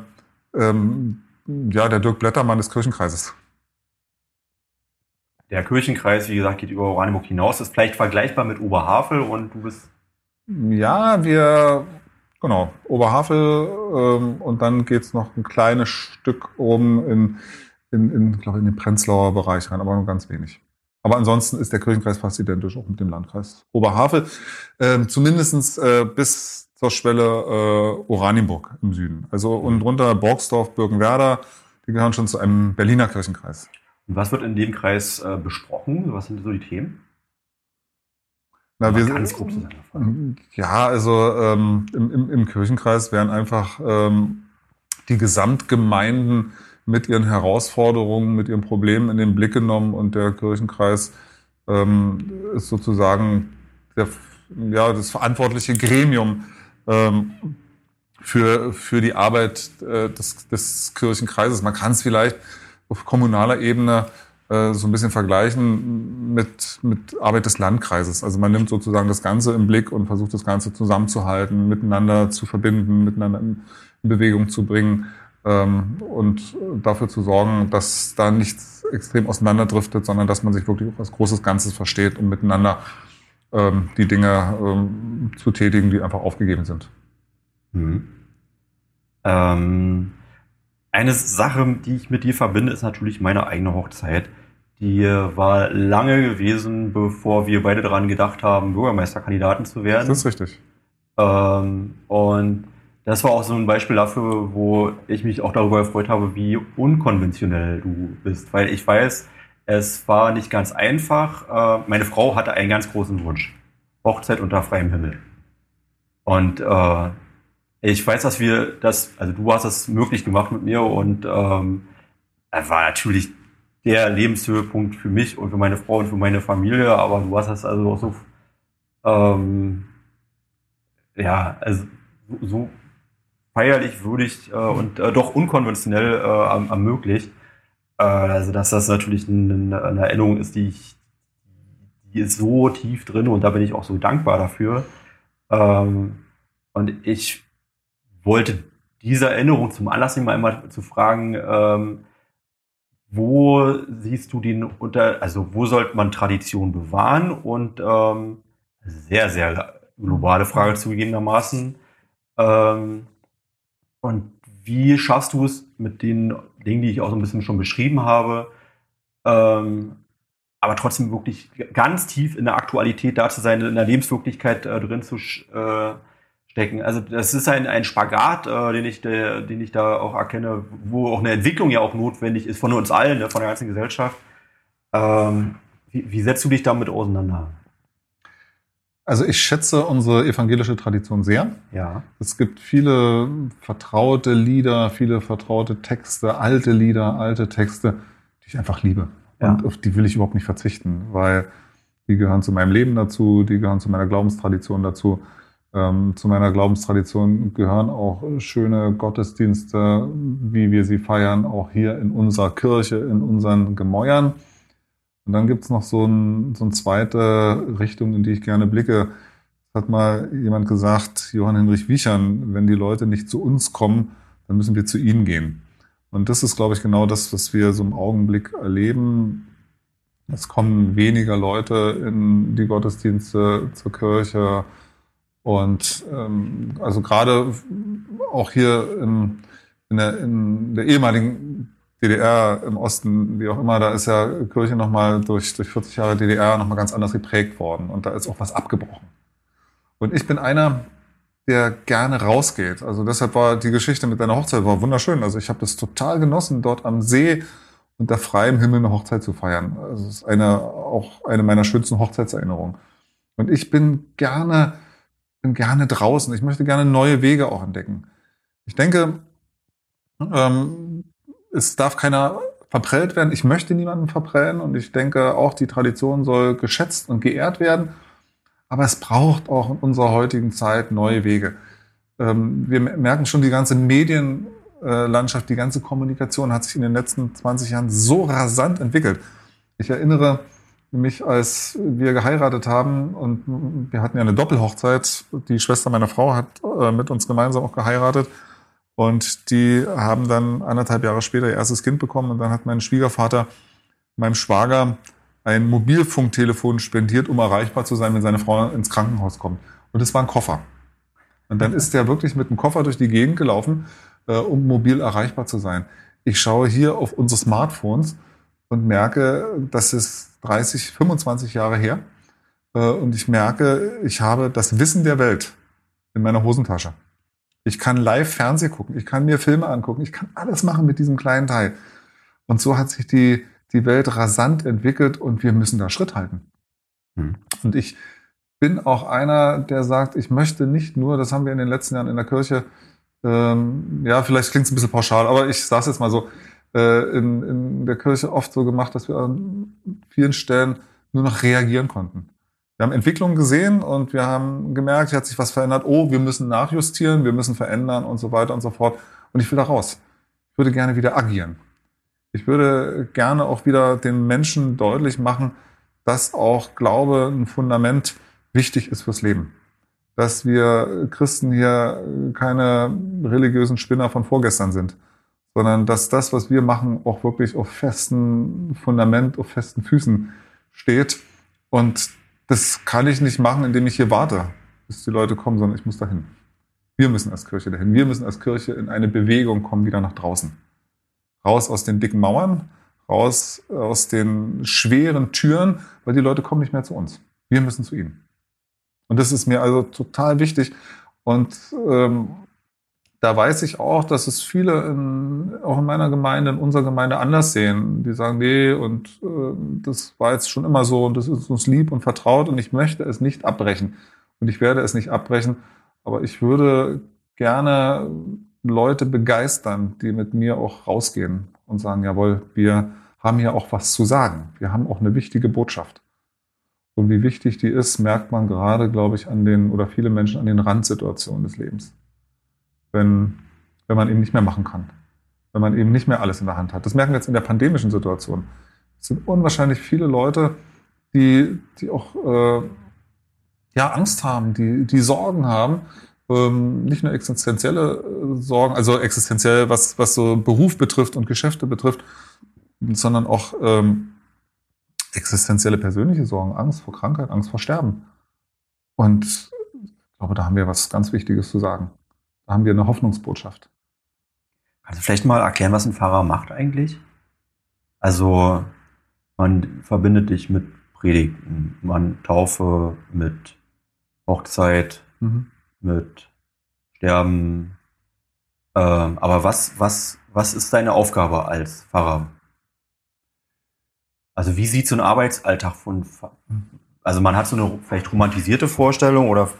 ähm, ja, der Dirk Blättermann des Kirchenkreises. Der Kirchenkreis, wie gesagt, geht über Oranienburg hinaus. Ist vielleicht vergleichbar mit Oberhavel und du bist. Ja, wir Genau, Oberhavel ähm, und dann geht's noch ein kleines Stück oben in, in, in, glaube in den Prenzlauer Bereich rein, aber nur ganz wenig. Aber ansonsten ist der Kirchenkreis fast identisch auch mit dem Landkreis Oberhavel, ähm, zumindest äh, bis zur Schwelle äh, Oranienburg im Süden. Also und drunter Borgsdorf, Birkenwerder, die gehören schon zu einem Berliner Kirchenkreis. Und was wird in dem Kreis äh, besprochen? Was sind so die Themen? Na, wir, ganz grob. Ja, also ähm, im, im, im Kirchenkreis werden einfach ähm, die Gesamtgemeinden mit ihren Herausforderungen, mit ihren Problemen in den Blick genommen und der Kirchenkreis ähm, ist sozusagen der, ja, das verantwortliche Gremium ähm, für, für die Arbeit äh, des, des Kirchenkreises. Man kann es vielleicht auf kommunaler Ebene äh, so ein bisschen vergleichen mit, mit Arbeit des Landkreises. Also man nimmt sozusagen das Ganze im Blick und versucht das Ganze zusammenzuhalten, miteinander zu verbinden, miteinander in, in Bewegung zu bringen ähm, und dafür zu sorgen, dass da nichts extrem auseinanderdriftet, sondern dass man sich wirklich als großes Ganzes versteht und miteinander ähm, die Dinge ähm, zu tätigen, die einfach aufgegeben sind. Mhm. Ähm, eine Sache, die ich mit dir verbinde, ist natürlich meine eigene Hochzeit. Die war lange gewesen, bevor wir beide daran gedacht haben, Bürgermeisterkandidaten zu werden. Das ist richtig. Ähm, und das war auch so ein Beispiel dafür, wo ich mich auch darüber gefreut habe, wie unkonventionell du bist. Weil ich weiß, es war nicht ganz einfach. Äh, meine Frau hatte einen ganz großen Wunsch. Hochzeit unter freiem Himmel. Und äh, ich weiß, dass wir das, also du hast das möglich gemacht mit mir und ähm, war natürlich der Lebenshöhepunkt für mich und für meine Frau und für meine Familie, aber du hast das also auch so, ähm, ja, also so feierlich, würdig äh, und äh, doch unkonventionell äh, ermöglicht. Äh, also, dass das natürlich eine, eine, Erinnerung ist, die ich, die ist so tief drin und da bin ich auch so dankbar dafür. Ähm, und ich wollte diese Erinnerung zum Anlass nehmen, einmal zu fragen, ähm, wo siehst du den unter, also wo sollte man Tradition bewahren und ähm, sehr, sehr globale Frage zugegebenermaßen. Ähm, und wie schaffst du es mit den Dingen, die ich auch so ein bisschen schon beschrieben habe, ähm, aber trotzdem wirklich ganz tief in der Aktualität da zu sein, in der Lebenswirklichkeit äh, drin zu äh, stecken. Also das ist ein, ein Spagat, äh, den, ich, der, den ich da auch erkenne, wo auch eine Entwicklung ja auch notwendig ist von uns allen, ne, von der ganzen Gesellschaft. Ähm, wie, wie setzt du dich damit auseinander? Also ich schätze unsere evangelische Tradition sehr. Ja. Es gibt viele vertraute Lieder, viele vertraute Texte, alte Lieder, alte Texte, die ich einfach liebe. Ja. Und auf die will ich überhaupt nicht verzichten, weil die gehören zu meinem Leben dazu, die gehören zu meiner Glaubenstradition dazu. Ähm, zu meiner Glaubenstradition gehören auch schöne Gottesdienste, wie wir sie feiern, auch hier in unserer Kirche, in unseren Gemäuern. Und dann gibt's noch so, ein, so eine zweite Richtung, in die ich gerne blicke. Es hat mal jemand gesagt, Johann Hinrich Wiechern, wenn die Leute nicht zu uns kommen, dann müssen wir zu ihnen gehen. Und das ist, glaube ich, genau das, was wir so im Augenblick erleben. Es kommen weniger Leute in die Gottesdienste zur Kirche. Und ähm, also gerade auch hier in, in, der, in der ehemaligen DDR im Osten, wie auch immer, da ist ja Kirche nochmal durch, durch 40 Jahre DDR nochmal ganz anders geprägt worden. Und da ist auch was abgebrochen. Und ich bin einer, der gerne rausgeht. Also deshalb war die Geschichte mit deiner Hochzeit war wunderschön. Also ich habe das total genossen, dort am See unter freiem Himmel eine Hochzeit zu feiern. Also es ist eine, auch eine meiner schönsten Hochzeitserinnerungen. Und ich bin gerne bin gerne draußen. Ich möchte gerne neue Wege auch entdecken. Ich denke, ähm, es darf keiner verprellt werden. Ich möchte niemanden verprellen und ich denke auch, die Tradition soll geschätzt und geehrt werden. Aber es braucht auch in unserer heutigen Zeit neue Wege. Ähm, wir merken schon, die ganze Medienlandschaft, die ganze Kommunikation hat sich in den letzten 20 Jahren so rasant entwickelt. Ich erinnere mich, als wir geheiratet haben und wir hatten ja eine Doppelhochzeit. Die Schwester meiner Frau hat äh, mit uns gemeinsam auch geheiratet. Und die haben dann anderthalb Jahre später ihr erstes Kind bekommen. Und dann hat mein Schwiegervater meinem Schwager ein Mobilfunktelefon spendiert, um erreichbar zu sein, wenn seine Frau ins Krankenhaus kommt. Und es war ein Koffer. Und dann ist der wirklich mit einem Koffer durch die Gegend gelaufen, äh, um mobil erreichbar zu sein. Ich schaue hier auf unsere Smartphones und merke, dass es 30, 25 Jahre her. Äh, und ich merke, ich habe das Wissen der Welt in meiner Hosentasche. Ich kann live Fernsehen gucken, ich kann mir Filme angucken, ich kann alles machen mit diesem kleinen Teil. Und so hat sich die, die Welt rasant entwickelt und wir müssen da Schritt halten. Hm. Und ich bin auch einer, der sagt, ich möchte nicht nur, das haben wir in den letzten Jahren in der Kirche, ähm, ja, vielleicht klingt es ein bisschen pauschal, aber ich sage es jetzt mal so, äh, in, in der Kirche oft so gemacht, dass wir an vielen Stellen nur noch reagieren konnten. Wir haben Entwicklungen gesehen und wir haben gemerkt, hier hat sich was verändert. Oh, wir müssen nachjustieren, wir müssen verändern und so weiter und so fort. Und ich will da raus. Ich würde gerne wieder agieren. Ich würde gerne auch wieder den Menschen deutlich machen, dass auch Glaube ein Fundament wichtig ist fürs Leben. Dass wir Christen hier keine religiösen Spinner von vorgestern sind, sondern dass das, was wir machen, auch wirklich auf festen Fundament, auf festen Füßen steht. Und das kann ich nicht machen, indem ich hier warte, bis die Leute kommen, sondern ich muss dahin. Wir müssen als Kirche dahin. Wir müssen als Kirche in eine Bewegung kommen, wieder nach draußen. Raus aus den dicken Mauern, raus aus den schweren Türen, weil die Leute kommen nicht mehr zu uns. Wir müssen zu ihnen. Und das ist mir also total wichtig. Und ähm, da weiß ich auch, dass es viele in, auch in meiner Gemeinde, in unserer Gemeinde anders sehen. Die sagen, nee, und äh, das war jetzt schon immer so und das ist uns lieb und vertraut und ich möchte es nicht abbrechen. Und ich werde es nicht abbrechen, aber ich würde gerne Leute begeistern, die mit mir auch rausgehen und sagen, jawohl, wir haben hier auch was zu sagen. Wir haben auch eine wichtige Botschaft. Und wie wichtig die ist, merkt man gerade, glaube ich, an den, oder viele Menschen an den Randsituationen des Lebens wenn, wenn man eben nicht mehr machen kann. Wenn man eben nicht mehr alles in der Hand hat. Das merken wir jetzt in der pandemischen Situation. Es sind unwahrscheinlich viele Leute, die, die auch äh, ja, Angst haben, die, die Sorgen haben, ähm, nicht nur existenzielle äh, Sorgen, also existenziell, was, was so Beruf betrifft und Geschäfte betrifft, sondern auch ähm, existenzielle persönliche Sorgen, Angst vor Krankheit, Angst vor Sterben. Und ich glaube, da haben wir was ganz Wichtiges zu sagen haben wir eine Hoffnungsbotschaft. Kannst du vielleicht mal erklären, was ein Pfarrer macht eigentlich? Also, man verbindet dich mit Predigten, man Taufe, mit Hochzeit, mhm. mit Der, ähm, äh, aber was, was, was ist deine Aufgabe als Pfarrer? Also wie sieht so ein Arbeitsalltag von, also man hat so eine vielleicht romantisierte Vorstellung oder,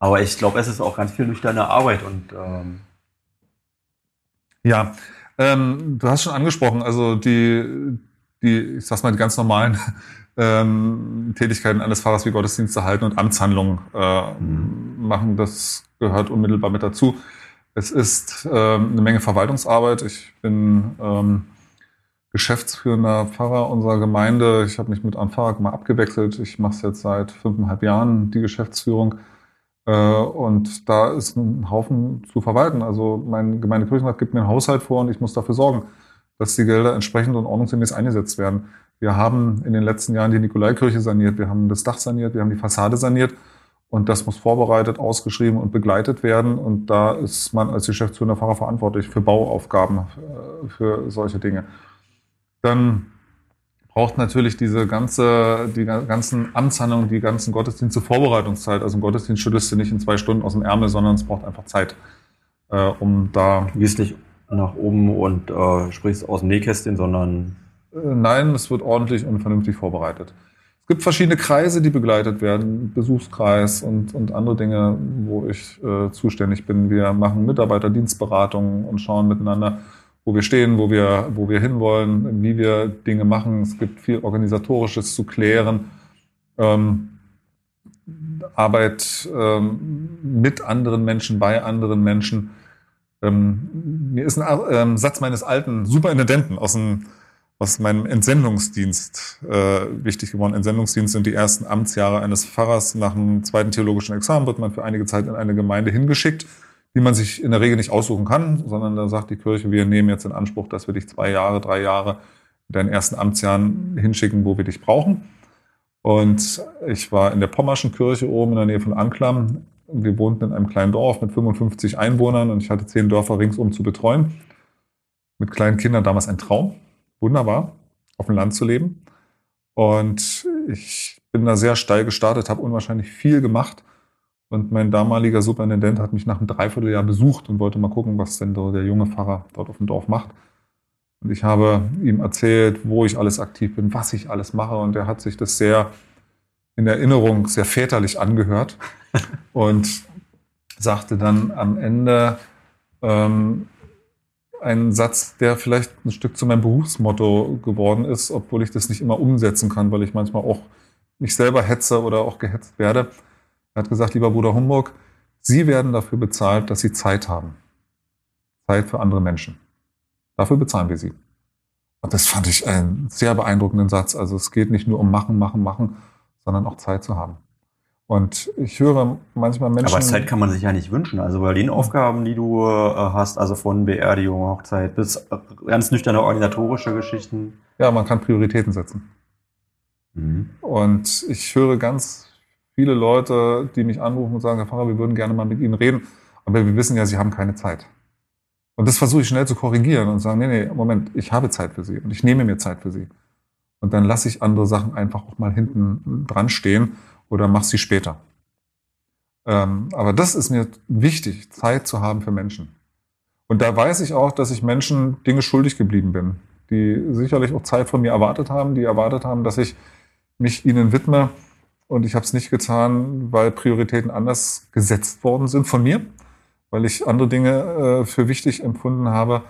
aber ich glaube, es ist auch ganz viel nüchterne Arbeit und ähm ja, ähm, du hast schon angesprochen, also die, die, ich sag's mal, die ganz normalen ähm, Tätigkeiten eines Fahrers wie Gottesdienste halten und Amtshandlungen äh, mhm. machen, das gehört unmittelbar mit dazu. Es ist ähm, eine Menge Verwaltungsarbeit. Ich bin ähm, geschäftsführender Pfarrer unserer Gemeinde. Ich habe mich mit einem Pfarrer mal abgewechselt. Ich mache es jetzt seit fünfeinhalb Jahren, die Geschäftsführung. Äh, und da ist ein Haufen zu verwalten. Also mein Gemeindekirchenrat gibt mir einen Haushalt vor und ich muss dafür sorgen, dass die Gelder entsprechend und ordnungsgemäß eingesetzt werden. Wir haben in den letzten Jahren die Nikolaikirche saniert, wir haben das Dach saniert, wir haben die Fassade saniert. Und das muss vorbereitet, ausgeschrieben und begleitet werden. Und da ist man als Geschäftsführender Pfarrer verantwortlich für Bauaufgaben, äh, für solche Dinge. Dann braucht natürlich diese ganze, die ganzen Amtshandlungen, die ganzen Gottesdienste Vorbereitungszeit. Also ein Gottesdienst schüttelst du nicht in zwei Stunden aus dem Ärmel, sondern es braucht einfach Zeit, äh, um da. Gehst nicht nach oben und äh, sprichst aus dem Nähkästchen, sondern. Äh, nein, es wird ordentlich und vernünftig vorbereitet. Es gibt verschiedene Kreise, die begleitet werden, Besuchskreis und, und andere Dinge, wo ich äh, zuständig bin. Wir machen Mitarbeiterdienstberatungen und schauen miteinander, wo wir stehen, wo wir, wo wir hinwollen, wie wir Dinge machen. Es gibt viel Organisatorisches zu klären. Ähm, Arbeit ähm, mit anderen Menschen, bei anderen Menschen. Ähm, mir ist ein ähm, Satz meines alten Superintendenten aus, dem, aus meinem Entsendungsdienst äh, wichtig geworden. Entsendungsdienst sind die ersten Amtsjahre eines Pfarrers. Nach dem zweiten theologischen Examen wird man für einige Zeit in eine Gemeinde hingeschickt die man sich in der Regel nicht aussuchen kann, sondern da sagt die Kirche, wir nehmen jetzt in Anspruch, dass wir dich zwei Jahre, drei Jahre in deinen ersten Amtsjahren hinschicken, wo wir dich brauchen. Und ich war in der Pommerschen Kirche oben in der Nähe von Anklam. Wir wohnten in einem kleinen Dorf mit 55 Einwohnern und ich hatte zehn Dörfer ringsum zu betreuen. Mit kleinen Kindern damals ein Traum. Wunderbar, auf dem Land zu leben. Und ich bin da sehr steil gestartet, habe unwahrscheinlich viel gemacht und mein damaliger Superintendent hat mich nach einem Dreivierteljahr besucht und wollte mal gucken, was denn so der junge Pfarrer dort auf dem Dorf macht. Und ich habe ihm erzählt, wo ich alles aktiv bin, was ich alles mache. Und er hat sich das sehr in Erinnerung, sehr väterlich angehört und sagte dann am Ende ähm, einen Satz, der vielleicht ein Stück zu meinem Berufsmotto geworden ist, obwohl ich das nicht immer umsetzen kann, weil ich manchmal auch mich selber hetze oder auch gehetzt werde. Er hat gesagt, lieber Bruder Humburg, Sie werden dafür bezahlt, dass Sie Zeit haben. Zeit für andere Menschen. Dafür bezahlen wir Sie. Und das fand ich einen sehr beeindruckenden Satz. Also es geht nicht nur um machen, machen, machen, sondern auch Zeit zu haben. Und ich höre manchmal Menschen. Aber Zeit kann man sich ja nicht wünschen. Also bei den Aufgaben, die du äh, hast, also von Beerdigung, Hochzeit bis ganz nüchterne organisatorische Geschichten. Ja, man kann Prioritäten setzen. Mhm. Und ich höre ganz viele Leute, die mich anrufen und sagen, Herr Pfarrer, wir würden gerne mal mit Ihnen reden, aber wir wissen ja, Sie haben keine Zeit. Und das versuche ich schnell zu korrigieren und sagen, nee, nee, Moment, ich habe Zeit für Sie und ich nehme mir Zeit für Sie. Und dann lasse ich andere Sachen einfach auch mal hinten dran stehen oder mache sie später. Ähm, aber das ist mir wichtig, Zeit zu haben für Menschen. Und da weiß ich auch, dass ich Menschen Dinge schuldig geblieben bin, die sicherlich auch Zeit von mir erwartet haben, die erwartet haben, dass ich mich ihnen widme. Und ich habe es nicht getan, weil Prioritäten anders gesetzt worden sind von mir, weil ich andere Dinge äh, für wichtig empfunden habe.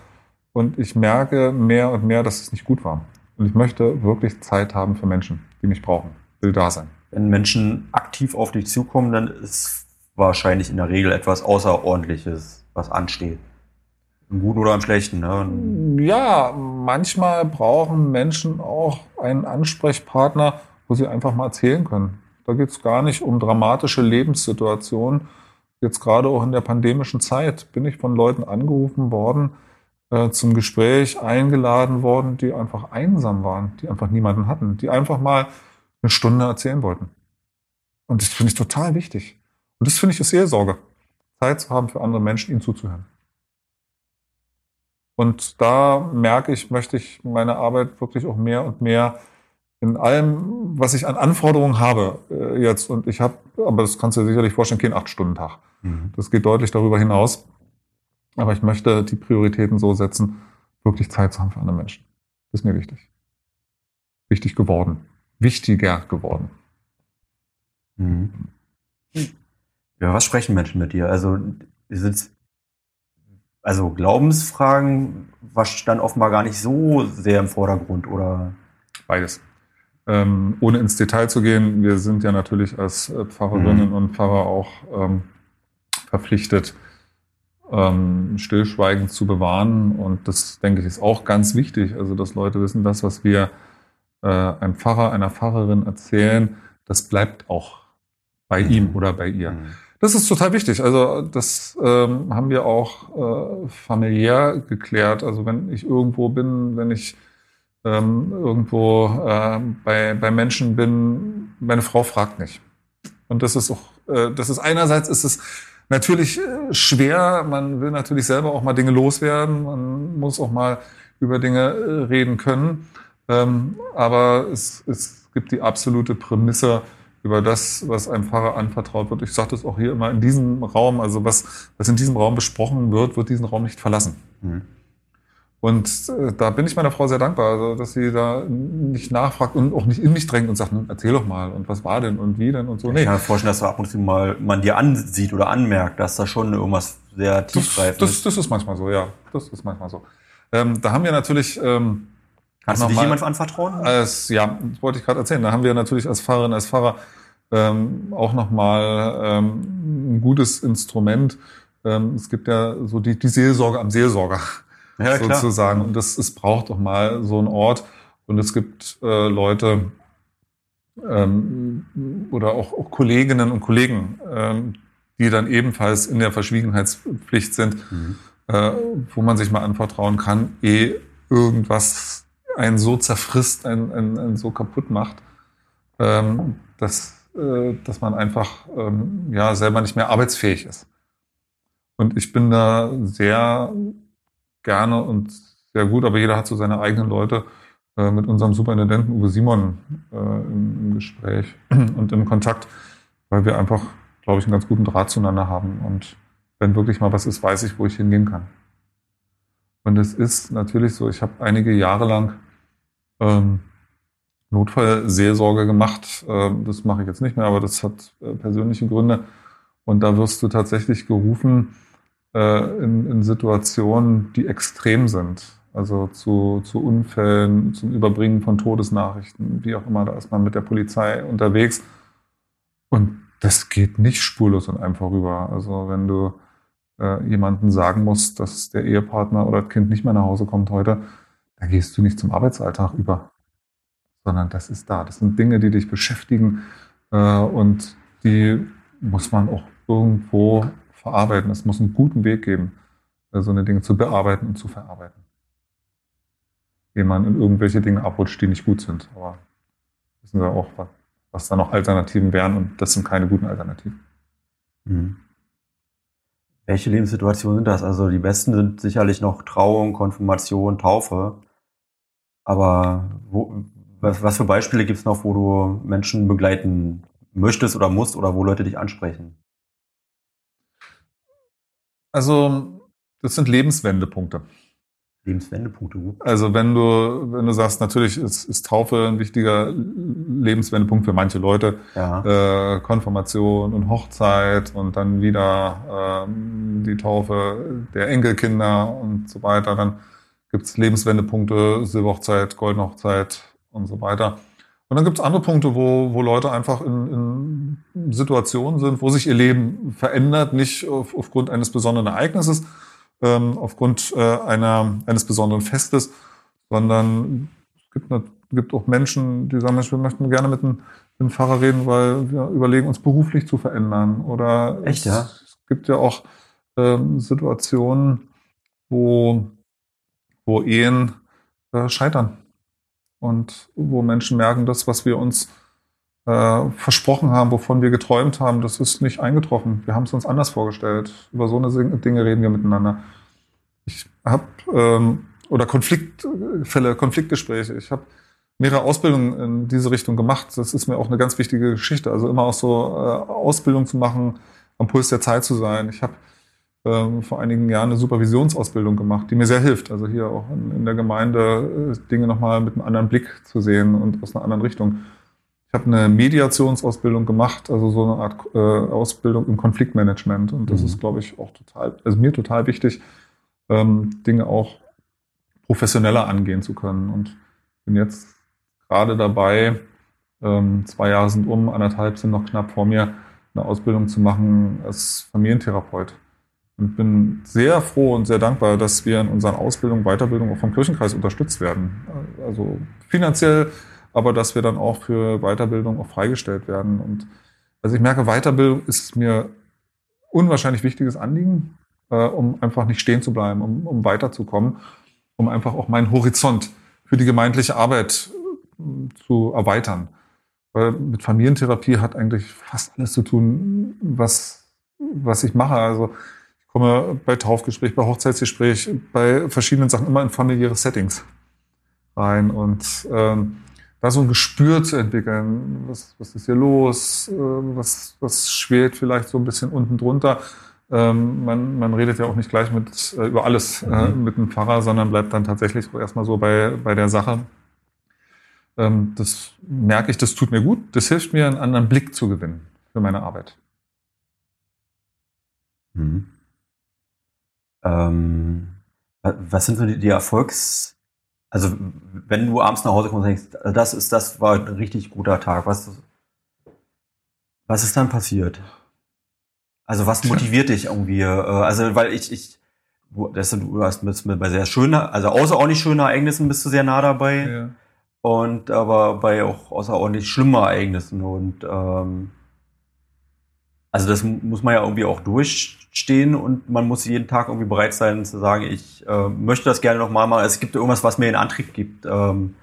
Und ich merke mehr und mehr, dass es nicht gut war. Und ich möchte wirklich Zeit haben für Menschen, die mich brauchen, will da sein. Wenn Menschen aktiv auf dich zukommen, dann ist wahrscheinlich in der Regel etwas Außerordentliches, was ansteht. Im Guten oder im Schlechten. Ne? Ja, manchmal brauchen Menschen auch einen Ansprechpartner, wo sie einfach mal erzählen können. Da geht es gar nicht um dramatische Lebenssituationen. Jetzt gerade auch in der pandemischen Zeit bin ich von Leuten angerufen worden, äh, zum Gespräch eingeladen worden, die einfach einsam waren, die einfach niemanden hatten, die einfach mal eine Stunde erzählen wollten. Und das finde ich total wichtig. Und das finde ich ist Seelsorge. Zeit zu haben für andere Menschen, ihnen zuzuhören. Und da merke ich, möchte ich meine Arbeit wirklich auch mehr und mehr in allem, was ich an Anforderungen habe äh, jetzt, und ich habe, aber das kannst du dir sicherlich vorstellen, kein Acht-Stunden-Tag. Mhm. Das geht deutlich darüber hinaus. Aber ich möchte die Prioritäten so setzen, wirklich Zeit zu haben für andere Menschen. Das ist mir wichtig. Wichtig geworden. Wichtiger geworden. Mhm. Ja, was sprechen Menschen mit dir? Also, sind also Glaubensfragen was dann offenbar gar nicht so sehr im Vordergrund, oder? Beides. Ähm, ohne ins Detail zu gehen, wir sind ja natürlich als äh, Pfarrerinnen mhm. und Pfarrer auch ähm, verpflichtet, ähm, Stillschweigen zu bewahren. Und das, denke ich, ist auch ganz wichtig. Also, dass Leute wissen, das, was wir äh, einem Pfarrer, einer Pfarrerin erzählen, das bleibt auch bei mhm. ihm oder bei ihr. Mhm. Das ist total wichtig. Also das ähm, haben wir auch äh, familiär geklärt. Also wenn ich irgendwo bin, wenn ich ähm, irgendwo äh, bei, bei Menschen bin, meine Frau fragt nicht. Und das ist auch, äh, das ist einerseits ist es natürlich äh, schwer. Man will natürlich selber auch mal Dinge loswerden. Man muss auch mal über Dinge äh, reden können. Ähm, aber es, es gibt die absolute Prämisse, über das, was einem Pfarrer anvertraut wird. Ich sage das auch hier immer in diesem Raum, also was, was in diesem Raum besprochen wird, wird diesen Raum nicht verlassen. Mhm. Und äh, da bin ich meiner Frau sehr dankbar, also, dass sie da nicht nachfragt und auch nicht in mich drängt und sagt, erzähl doch mal und was war denn und wie denn und so. Nee. Ich kann mir vorstellen, dass du ab und zu mal man dir ansieht oder anmerkt, dass da schon irgendwas sehr tiefgreifend das, das, das ist manchmal so, ja. Das ist manchmal so. Ähm, da haben wir natürlich ähm, Kannst du dich jemand anvertrauen? Als, ja, das wollte ich gerade erzählen. Da haben wir natürlich als Fahrerin, als Fahrer ähm, auch nochmal ähm, ein gutes Instrument. Ähm, es gibt ja so die, die Seelsorge am Seelsorger ja, sozusagen. Und das, es braucht auch mal so einen Ort. Und es gibt äh, Leute ähm, oder auch, auch Kolleginnen und Kollegen, ähm, die dann ebenfalls in der Verschwiegenheitspflicht sind, mhm. äh, wo man sich mal anvertrauen kann, eh irgendwas einen so zerfrisst, einen, einen, einen so kaputt macht, ähm, dass, äh, dass man einfach ähm, ja, selber nicht mehr arbeitsfähig ist. Und ich bin da sehr gerne und sehr gut, aber jeder hat so seine eigenen Leute äh, mit unserem Superintendenten Uwe Simon äh, im, im Gespräch und im Kontakt, weil wir einfach, glaube ich, einen ganz guten Draht zueinander haben. Und wenn wirklich mal was ist, weiß ich, wo ich hingehen kann. Und es ist natürlich so, ich habe einige Jahre lang ähm, Notfallseelsorge gemacht. Ähm, das mache ich jetzt nicht mehr, aber das hat äh, persönliche Gründe. Und da wirst du tatsächlich gerufen in, in Situationen, die extrem sind. Also zu, zu Unfällen, zum Überbringen von Todesnachrichten, wie auch immer, da ist man mit der Polizei unterwegs. Und das geht nicht spurlos und einfach rüber. Also wenn du äh, jemanden sagen musst, dass der Ehepartner oder das Kind nicht mehr nach Hause kommt heute, da gehst du nicht zum Arbeitsalltag über, sondern das ist da. Das sind Dinge, die dich beschäftigen äh, und die muss man auch irgendwo verarbeiten. Es muss einen guten Weg geben, äh, so eine Dinge zu bearbeiten und zu verarbeiten. Ehe man in irgendwelche Dinge abrutscht, die nicht gut sind. Aber wissen wir auch, was da noch Alternativen wären und das sind keine guten Alternativen. Mhm. Welche Lebenssituationen sind das? Also die besten sind sicherlich noch Trauung, Konfirmation, Taufe. Aber wo, was, was für Beispiele gibt es noch, wo du Menschen begleiten möchtest oder musst oder wo Leute dich ansprechen? Also, das sind Lebenswendepunkte. Lebenswendepunkte. Also wenn du, wenn du sagst, natürlich ist, ist Taufe ein wichtiger Lebenswendepunkt für manche Leute, ja. äh, Konfirmation und Hochzeit und dann wieder ähm, die Taufe der Enkelkinder und so weiter, dann gibt's Lebenswendepunkte, Silberhochzeit, Goldene Hochzeit und so weiter. Und dann gibt's andere Punkte, wo, wo Leute einfach in, in Situationen sind, wo sich ihr Leben verändert, nicht auf, aufgrund eines besonderen Ereignisses, ähm, aufgrund äh, einer, eines besonderen Festes, sondern es gibt, eine, gibt auch Menschen, die sagen, wir möchten gerne mit einem, mit einem Pfarrer reden, weil wir überlegen, uns beruflich zu verändern. Oder Echt, ja? es gibt ja auch ähm, Situationen, wo wo Ehen äh, scheitern und wo Menschen merken, das, was wir uns versprochen haben, wovon wir geträumt haben, das ist nicht eingetroffen. Wir haben es uns anders vorgestellt. Über so eine Dinge reden wir miteinander. Ich habe ähm, oder Konfliktfälle, Konfliktgespräche. Ich habe mehrere Ausbildungen in diese Richtung gemacht. Das ist mir auch eine ganz wichtige Geschichte. Also immer auch so äh, Ausbildung zu machen, am Puls der Zeit zu sein. Ich habe ähm, vor einigen Jahren eine Supervisionsausbildung gemacht, die mir sehr hilft. Also hier auch in, in der Gemeinde äh, Dinge nochmal mit einem anderen Blick zu sehen und aus einer anderen Richtung. Ich habe eine Mediationsausbildung gemacht, also so eine Art äh, Ausbildung im Konfliktmanagement. Und das mhm. ist, glaube ich, auch total, also mir total wichtig, ähm, Dinge auch professioneller angehen zu können. Und bin jetzt gerade dabei, ähm, zwei Jahre sind um, anderthalb sind noch knapp vor mir, eine Ausbildung zu machen als Familientherapeut. Und bin sehr froh und sehr dankbar, dass wir in unseren Ausbildungen, Weiterbildung auch vom Kirchenkreis unterstützt werden. Also finanziell, aber dass wir dann auch für Weiterbildung auch freigestellt werden. Und also ich merke, Weiterbildung ist mir unwahrscheinlich wichtiges Anliegen, äh, um einfach nicht stehen zu bleiben, um, um weiterzukommen, um einfach auch meinen Horizont für die gemeindliche Arbeit äh, zu erweitern. Weil mit Familientherapie hat eigentlich fast alles zu tun, was, was ich mache. Also ich komme bei Taufgespräch, bei Hochzeitsgespräch, bei verschiedenen Sachen immer in familiäre Settings rein und ähm, da so ein Gespür zu entwickeln, was, was ist hier los, äh, was, was schwelt vielleicht so ein bisschen unten drunter. Ähm, man, man redet ja auch nicht gleich mit, äh, über alles äh, mhm. mit dem Pfarrer, sondern bleibt dann tatsächlich erstmal so bei, bei der Sache. Ähm, das merke ich, das tut mir gut. Das hilft mir, einen anderen Blick zu gewinnen für meine Arbeit. Mhm. Ähm, was sind so die, die Erfolgs... Also wenn du abends nach Hause kommst und denkst, das ist das war ein richtig guter Tag, was, was ist dann passiert? Also was motiviert dich irgendwie? Äh, also weil ich, ich das, du hast mit, mit bei sehr schönen, also außerordentlich schönen Ereignissen bist du sehr nah dabei. Ja. Und aber bei auch außerordentlich schlimmen Ereignissen. Und ähm, also das muss man ja irgendwie auch durchstehen und man muss jeden Tag irgendwie bereit sein zu sagen, ich äh, möchte das gerne nochmal machen. Es gibt irgendwas, was mir einen Antrieb gibt, ähm,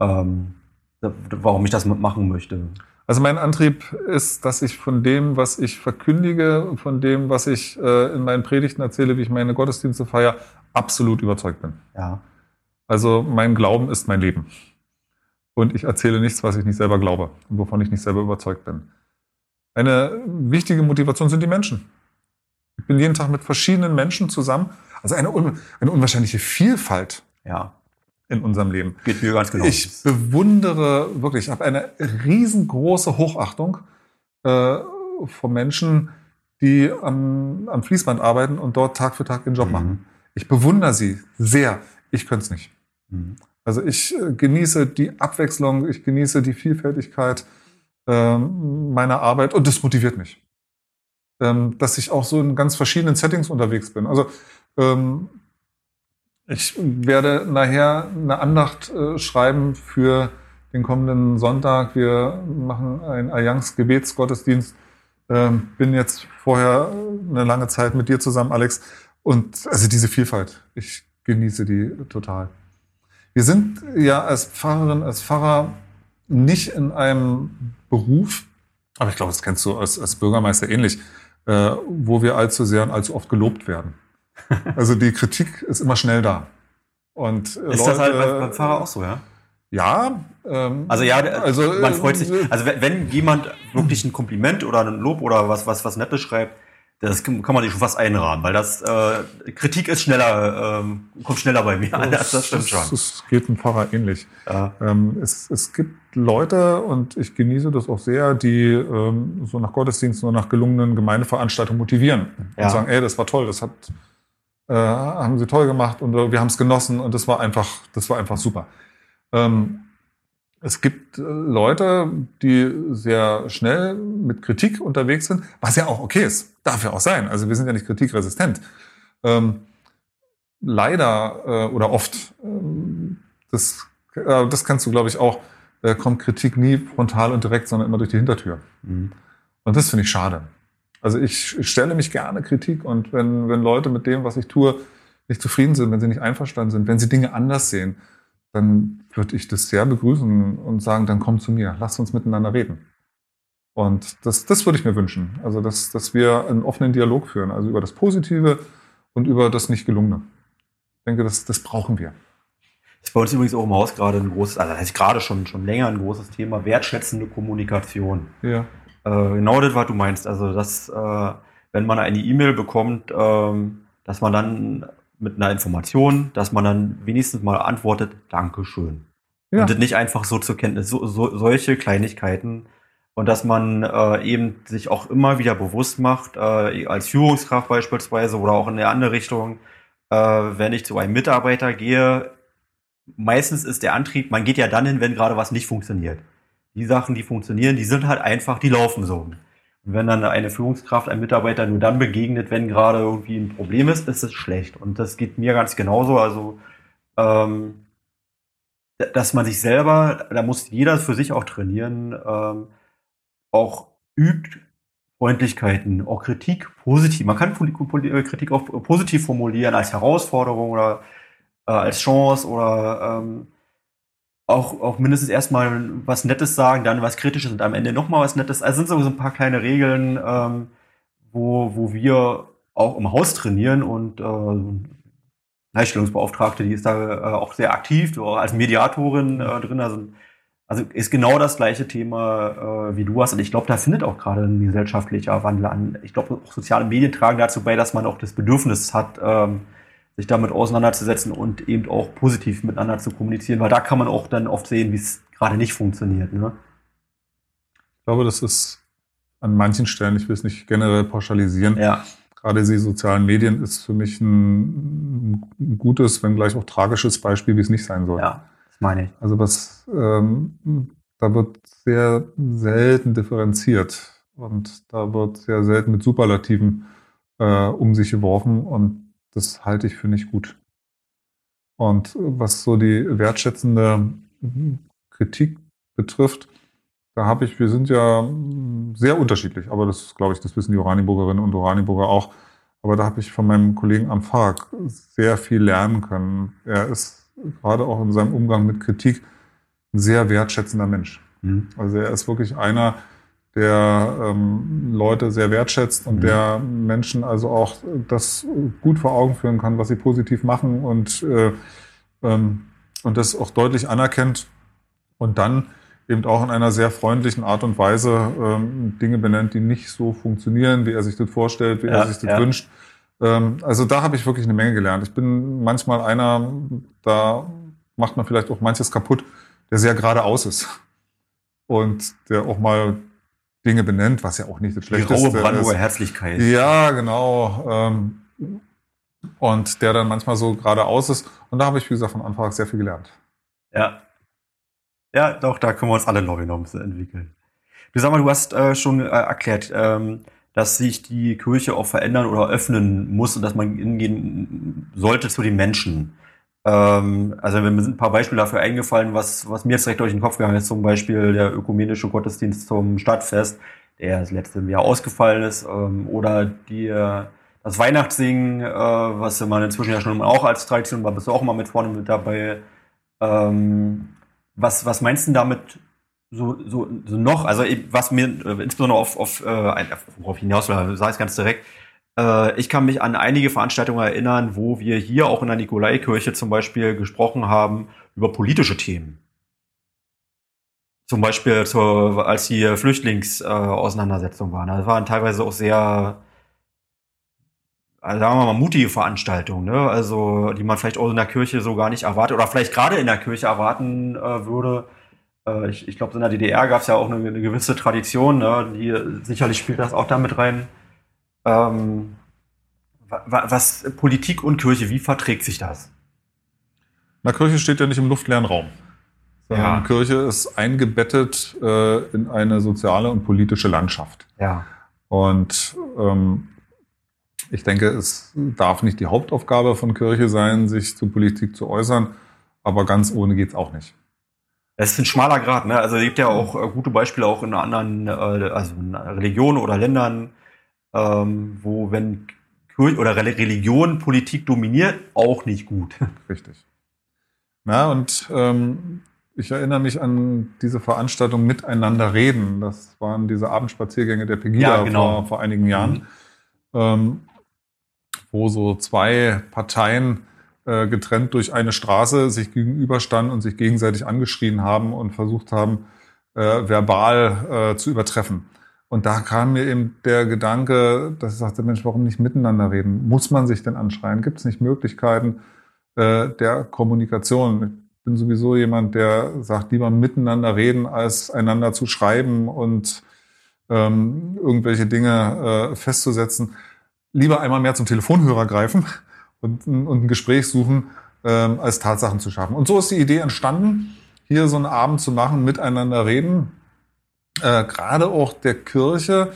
ähm, warum ich das machen möchte. Also mein Antrieb ist, dass ich von dem, was ich verkündige, von dem, was ich äh, in meinen Predigten erzähle, wie ich meine Gottesdienste feiere, absolut überzeugt bin. Ja. Also mein Glauben ist mein Leben. Und ich erzähle nichts, was ich nicht selber glaube und wovon ich nicht selber überzeugt bin. Eine wichtige Motivation sind die Menschen. Ich bin jeden Tag mit verschiedenen Menschen zusammen. Also eine, eine unwahrscheinliche Vielfalt. Ja in unserem Leben. Geht mir ganz genau. Ich bewundere wirklich, ich habe eine riesengroße Hochachtung äh, von Menschen, die am, am Fließband arbeiten und dort Tag für Tag ihren Job mhm. machen. Ich bewundere sie sehr. Ich könnte es nicht. Mhm. Also ich äh, genieße die Abwechslung, ich genieße die Vielfältigkeit äh, meiner Arbeit und das motiviert mich. Ähm, dass ich auch so in ganz verschiedenen Settings unterwegs bin. Also ähm, ich werde nachher eine Andacht äh, schreiben für den kommenden Sonntag. Wir machen einen Allianz-Gebetsgottesdienst. Ähm, bin jetzt vorher eine lange Zeit mit dir zusammen, Alex. Und also diese Vielfalt, ich genieße die total. Wir sind ja als Pfarrerin, als Pfarrer nicht in einem Beruf, aber ich glaube, das kennst du als, als Bürgermeister ähnlich, äh, wo wir allzu sehr und allzu oft gelobt werden. Also die Kritik ist immer schnell da. Und äh, ist Leute, das halt beim, beim Fahrer auch so, ja? Ja. Ähm, also ja, also man freut sich. Äh, also wenn, wenn jemand wirklich ein Kompliment oder ein Lob oder was was was Nettes schreibt, das kann man sich schon fast einrahmen, weil das äh, Kritik ist schneller, ähm, kommt schneller bei mir an. Das, das stimmt schon. Es geht ein Pfarrer ähnlich. Ja. Ähm, es, es gibt Leute und ich genieße das auch sehr, die ähm, so nach Gottesdiensten oder nach gelungenen Gemeindeveranstaltungen motivieren ja. und sagen, ey, das war toll, das hat äh, haben sie toll gemacht und wir haben es genossen und das war einfach, das war einfach super. Ähm, es gibt äh, Leute, die sehr schnell mit Kritik unterwegs sind, was ja auch okay ist. Darf ja auch sein. Also wir sind ja nicht kritikresistent. Ähm, leider äh, oder oft, ähm, das, äh, das kannst du, glaube ich, auch, äh, kommt Kritik nie frontal und direkt, sondern immer durch die Hintertür. Mhm. Und das finde ich schade. Also ich stelle mich gerne Kritik und wenn, wenn Leute mit dem, was ich tue, nicht zufrieden sind, wenn sie nicht einverstanden sind, wenn sie Dinge anders sehen, dann würde ich das sehr begrüßen und sagen, dann komm zu mir, lass uns miteinander reden. Und das, das würde ich mir wünschen. Also, dass, dass wir einen offenen Dialog führen, also über das Positive und über das Nicht-Gelungene. Ich denke, das, das brauchen wir. Ist bei uns übrigens auch im Haus gerade ein großes, also das heißt gerade schon, schon länger ein großes Thema, wertschätzende Kommunikation. Ja. Äh, genau das, was du meinst. Also, dass, äh, wenn man eine E-Mail bekommt, ähm, dass man dann mit einer Information, dass man dann wenigstens mal antwortet, Dankeschön. Ja. Und das nicht einfach so zur Kenntnis, so, so, solche Kleinigkeiten. Und dass man äh, eben sich auch immer wieder bewusst macht, äh, als Führungskraft beispielsweise oder auch in eine andere Richtung, äh, wenn ich zu einem Mitarbeiter gehe, meistens ist der Antrieb, man geht ja dann hin, wenn gerade was nicht funktioniert. Die Sachen, die funktionieren, die sind halt einfach, die laufen so. Und wenn dann eine Führungskraft einem Mitarbeiter nur dann begegnet, wenn gerade irgendwie ein Problem ist, ist es schlecht. Und das geht mir ganz genauso. Also, ähm, dass man sich selber, da muss jeder für sich auch trainieren, ähm, auch übt, Freundlichkeiten, auch Kritik positiv. Man kann Kritik auch positiv formulieren als Herausforderung oder äh, als Chance oder ähm, auch, auch mindestens erstmal was Nettes sagen, dann was Kritisches und am Ende nochmal was Nettes. Also sind so ein paar kleine Regeln, ähm, wo, wo wir auch im Haus trainieren und äh, Gleichstellungsbeauftragte, die ist da äh, auch sehr aktiv, als Mediatorin äh, drin. Also, also ist genau das gleiche Thema, äh, wie du hast. Und ich glaube, da findet auch gerade ein gesellschaftlicher Wandel an. Ich glaube, auch soziale Medien tragen dazu bei, dass man auch das Bedürfnis hat, ähm, sich damit auseinanderzusetzen und eben auch positiv miteinander zu kommunizieren, weil da kann man auch dann oft sehen, wie es gerade nicht funktioniert. Ne? Ich glaube, das ist an manchen Stellen, ich will es nicht generell pauschalisieren, ja. gerade die sozialen Medien ist für mich ein, gutes, wenn gleich auch tragisches Beispiel, wie es nicht sein soll. Ja, das meine ich. Also was, ähm, da wird sehr selten differenziert und da wird sehr selten mit Superlativen äh, um sich geworfen und das halte ich für nicht gut. Und was so die wertschätzende Kritik betrifft, da habe ich, wir sind ja sehr unterschiedlich, aber das glaube ich, das wissen die Oranienburgerinnen und Oranienburger auch. Aber da habe ich von meinem Kollegen Amfark sehr viel lernen können. Er ist gerade auch in seinem Umgang mit Kritik ein sehr wertschätzender Mensch. Mhm. Also er ist wirklich einer, der ähm, Leute sehr wertschätzt und mhm. der Menschen also auch das gut vor Augen führen kann, was sie positiv machen und, äh, ähm, und das auch deutlich anerkennt und dann eben auch in einer sehr freundlichen Art und Weise ähm, Dinge benennt, die nicht so funktionieren, wie er sich das vorstellt, wie ja, er sich das ja. wünscht. Ähm, also da habe ich wirklich eine Menge gelernt. Ich bin manchmal einer, da macht man vielleicht auch manches kaputt, der sehr geradeaus ist und der auch mal Dinge benennt, was ja auch nicht das Schlechteste ist. Die raue Brandenburger Herzlichkeit. Ja, genau. Ähm, und der dann manchmal so geradeaus ist. Und da habe ich, wie gesagt, von Anfang an sehr viel gelernt. Ja. Ja, doch, da können wir uns alle neu noch ein bisschen entwickeln. Du sag mal, du hast äh, schon äh, erklärt, ähm, dass sich die Kirche auch verändern oder öffnen muss und dass man hingehen sollte zu den Menschen. Ähm, also mir sind ein paar Beispiele dafür eingefallen, was, was mir jetzt direkt durch den Kopf gegangen ist. Zum Beispiel der ökumenische Gottesdienst zum Stadtfest, der das letzte Jahr ausgefallen ist. Ähm, oder die, das Weihnachtssingen, äh, was man inzwischen ja schon auch als Tradition war, bist du auch immer mit vorne mit dabei. Ähm, was, was meinst du damit so, so, so noch? Also was mir äh, insbesondere auf, auf, äh, worauf hinaus will, sei es ganz direkt, äh, ich kann mich an einige Veranstaltungen erinnern, wo wir hier auch in der Nikolaikirche zum Beispiel gesprochen haben über politische Themen. Zum Beispiel zur, als die Flüchtlingsauseinandersetzung waren. Das waren teilweise auch sehr, also sagen wir mal, mutige Veranstaltungen, ne? Also, die man vielleicht auch in der Kirche so gar nicht erwartet oder vielleicht gerade in der Kirche erwarten äh, würde. Äh, ich ich glaube, in der DDR gab es ja auch eine, eine gewisse Tradition, ne? Die sicherlich spielt das auch damit rein. Ähm, was Politik und Kirche, wie verträgt sich das? Na, Kirche steht ja nicht im luftleeren Raum. Ja. Kirche ist eingebettet äh, in eine soziale und politische Landschaft. Ja. Und ähm, ich denke, es darf nicht die Hauptaufgabe von Kirche sein, sich zur Politik zu äußern, aber ganz ohne geht es auch nicht. Es ist ein schmaler Grad, ne? Also es gibt ja auch äh, gute Beispiele auch in anderen, äh, also in Religionen oder Ländern, ähm, wo wenn Kirche oder Religion Politik dominiert, auch nicht gut. Richtig. Na, und ähm, ich erinnere mich an diese Veranstaltung Miteinander reden. Das waren diese Abendspaziergänge der Pegida ja, genau. vor, vor einigen Jahren, mhm. ähm, wo so zwei Parteien äh, getrennt durch eine Straße sich gegenüberstanden und sich gegenseitig angeschrien haben und versucht haben, äh, verbal äh, zu übertreffen. Und da kam mir eben der Gedanke, dass ich sagte, Mensch, warum nicht miteinander reden? Muss man sich denn anschreien? Gibt es nicht Möglichkeiten äh, der Kommunikation? Ich bin sowieso jemand, der sagt, lieber miteinander reden, als einander zu schreiben und ähm, irgendwelche Dinge äh, festzusetzen. Lieber einmal mehr zum Telefonhörer greifen und, und ein Gespräch suchen, ähm, als Tatsachen zu schaffen. Und so ist die Idee entstanden, hier so einen Abend zu machen, miteinander reden äh, gerade auch der Kirche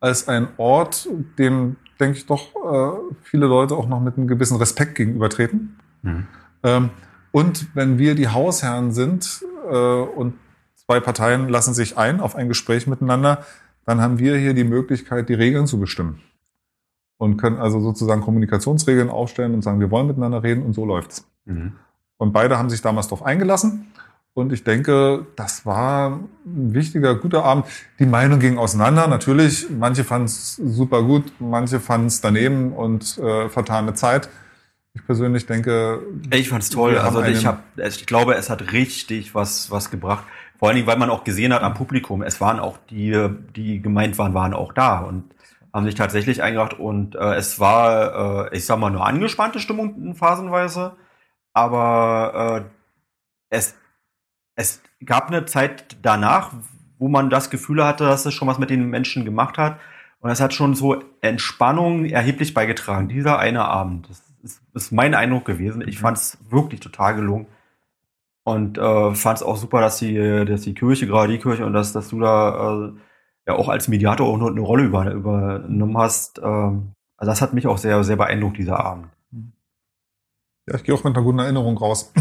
als ein Ort, dem, denke ich, doch äh, viele Leute auch noch mit einem gewissen Respekt gegenübertreten. Mhm. Ähm, und wenn wir die Hausherren sind äh, und zwei Parteien lassen sich ein auf ein Gespräch miteinander, dann haben wir hier die Möglichkeit, die Regeln zu bestimmen. Und können also sozusagen Kommunikationsregeln aufstellen und sagen, wir wollen miteinander reden und so läuft's. Mhm. Und beide haben sich damals darauf eingelassen. Und ich denke, das war ein wichtiger, guter Abend. Die Meinung ging auseinander. Natürlich, manche fanden es super gut, manche fanden es daneben und äh, vertane Zeit. Ich persönlich denke. Ich fand es toll. Also ich, hab, ich glaube, es hat richtig was, was gebracht. Vor allen Dingen, weil man auch gesehen hat am Publikum, es waren auch die, die gemeint waren, waren auch da und haben sich tatsächlich eingebracht. Und äh, es war, äh, ich sag mal, nur angespannte Stimmung phasenweise. Aber äh, es es gab eine Zeit danach, wo man das Gefühl hatte, dass es schon was mit den Menschen gemacht hat. Und das hat schon so Entspannung erheblich beigetragen. Dieser eine Abend. Das ist, ist mein Eindruck gewesen. Ich mhm. fand es wirklich total gelungen. Und äh, fand es auch super, dass die, dass die Kirche, gerade die Kirche, und dass, dass du da äh, ja auch als Mediator auch eine Rolle über, übernommen hast. Äh, also das hat mich auch sehr, sehr beeindruckt, dieser Abend. Ja, ich gehe auch mit einer guten Erinnerung raus.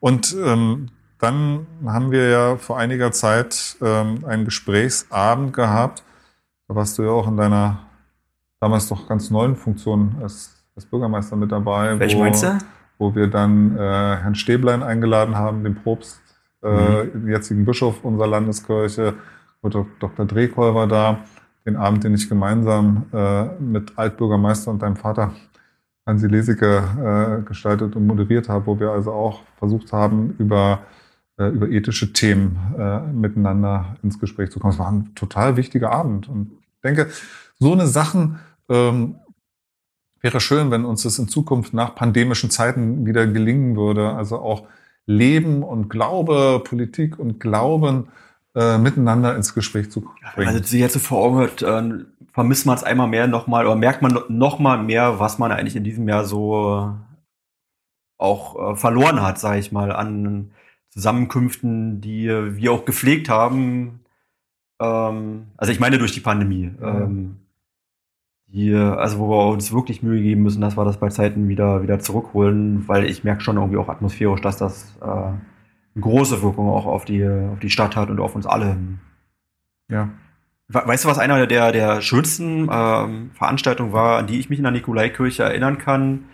Und ähm, dann haben wir ja vor einiger Zeit ähm, einen Gesprächsabend gehabt. Da warst du ja auch in deiner damals doch ganz neuen Funktion als, als Bürgermeister mit dabei. Welche wo, meinst du? Wo wir dann äh, Herrn Stäblein eingeladen haben, den Propst, äh, mhm. den jetzigen Bischof unserer Landeskirche. Und Dr. Drehkoll war da. Den Abend, den ich gemeinsam äh, mit Altbürgermeister und deinem Vater Hansi Lesike äh, gestaltet und moderiert habe, wo wir also auch versucht haben, über über ethische Themen äh, miteinander ins Gespräch zu kommen. Es war ein total wichtiger Abend. Und ich denke, so eine Sachen ähm, wäre schön, wenn uns das in Zukunft nach pandemischen Zeiten wieder gelingen würde. Also auch Leben und Glaube, Politik und Glauben äh, miteinander ins Gespräch zu bringen. Also sie jetzt so vor Augen hört, äh, vermisst man es einmal mehr nochmal oder merkt man nochmal mehr, was man eigentlich in diesem Jahr so auch äh, verloren hat, sage ich mal, an Zusammenkünften, die wir auch gepflegt haben. Ähm, also ich meine durch die Pandemie. Ja. Ähm, die, also wo wir uns wirklich Mühe geben müssen, dass wir das bei Zeiten wieder, wieder zurückholen, weil ich merke schon irgendwie auch atmosphärisch, dass das äh, eine große Wirkung auch auf die, auf die Stadt hat und auf uns alle. Ja. Weißt du, was einer der, der schönsten ähm, Veranstaltungen war, an die ich mich in der Nikolaikirche erinnern kann?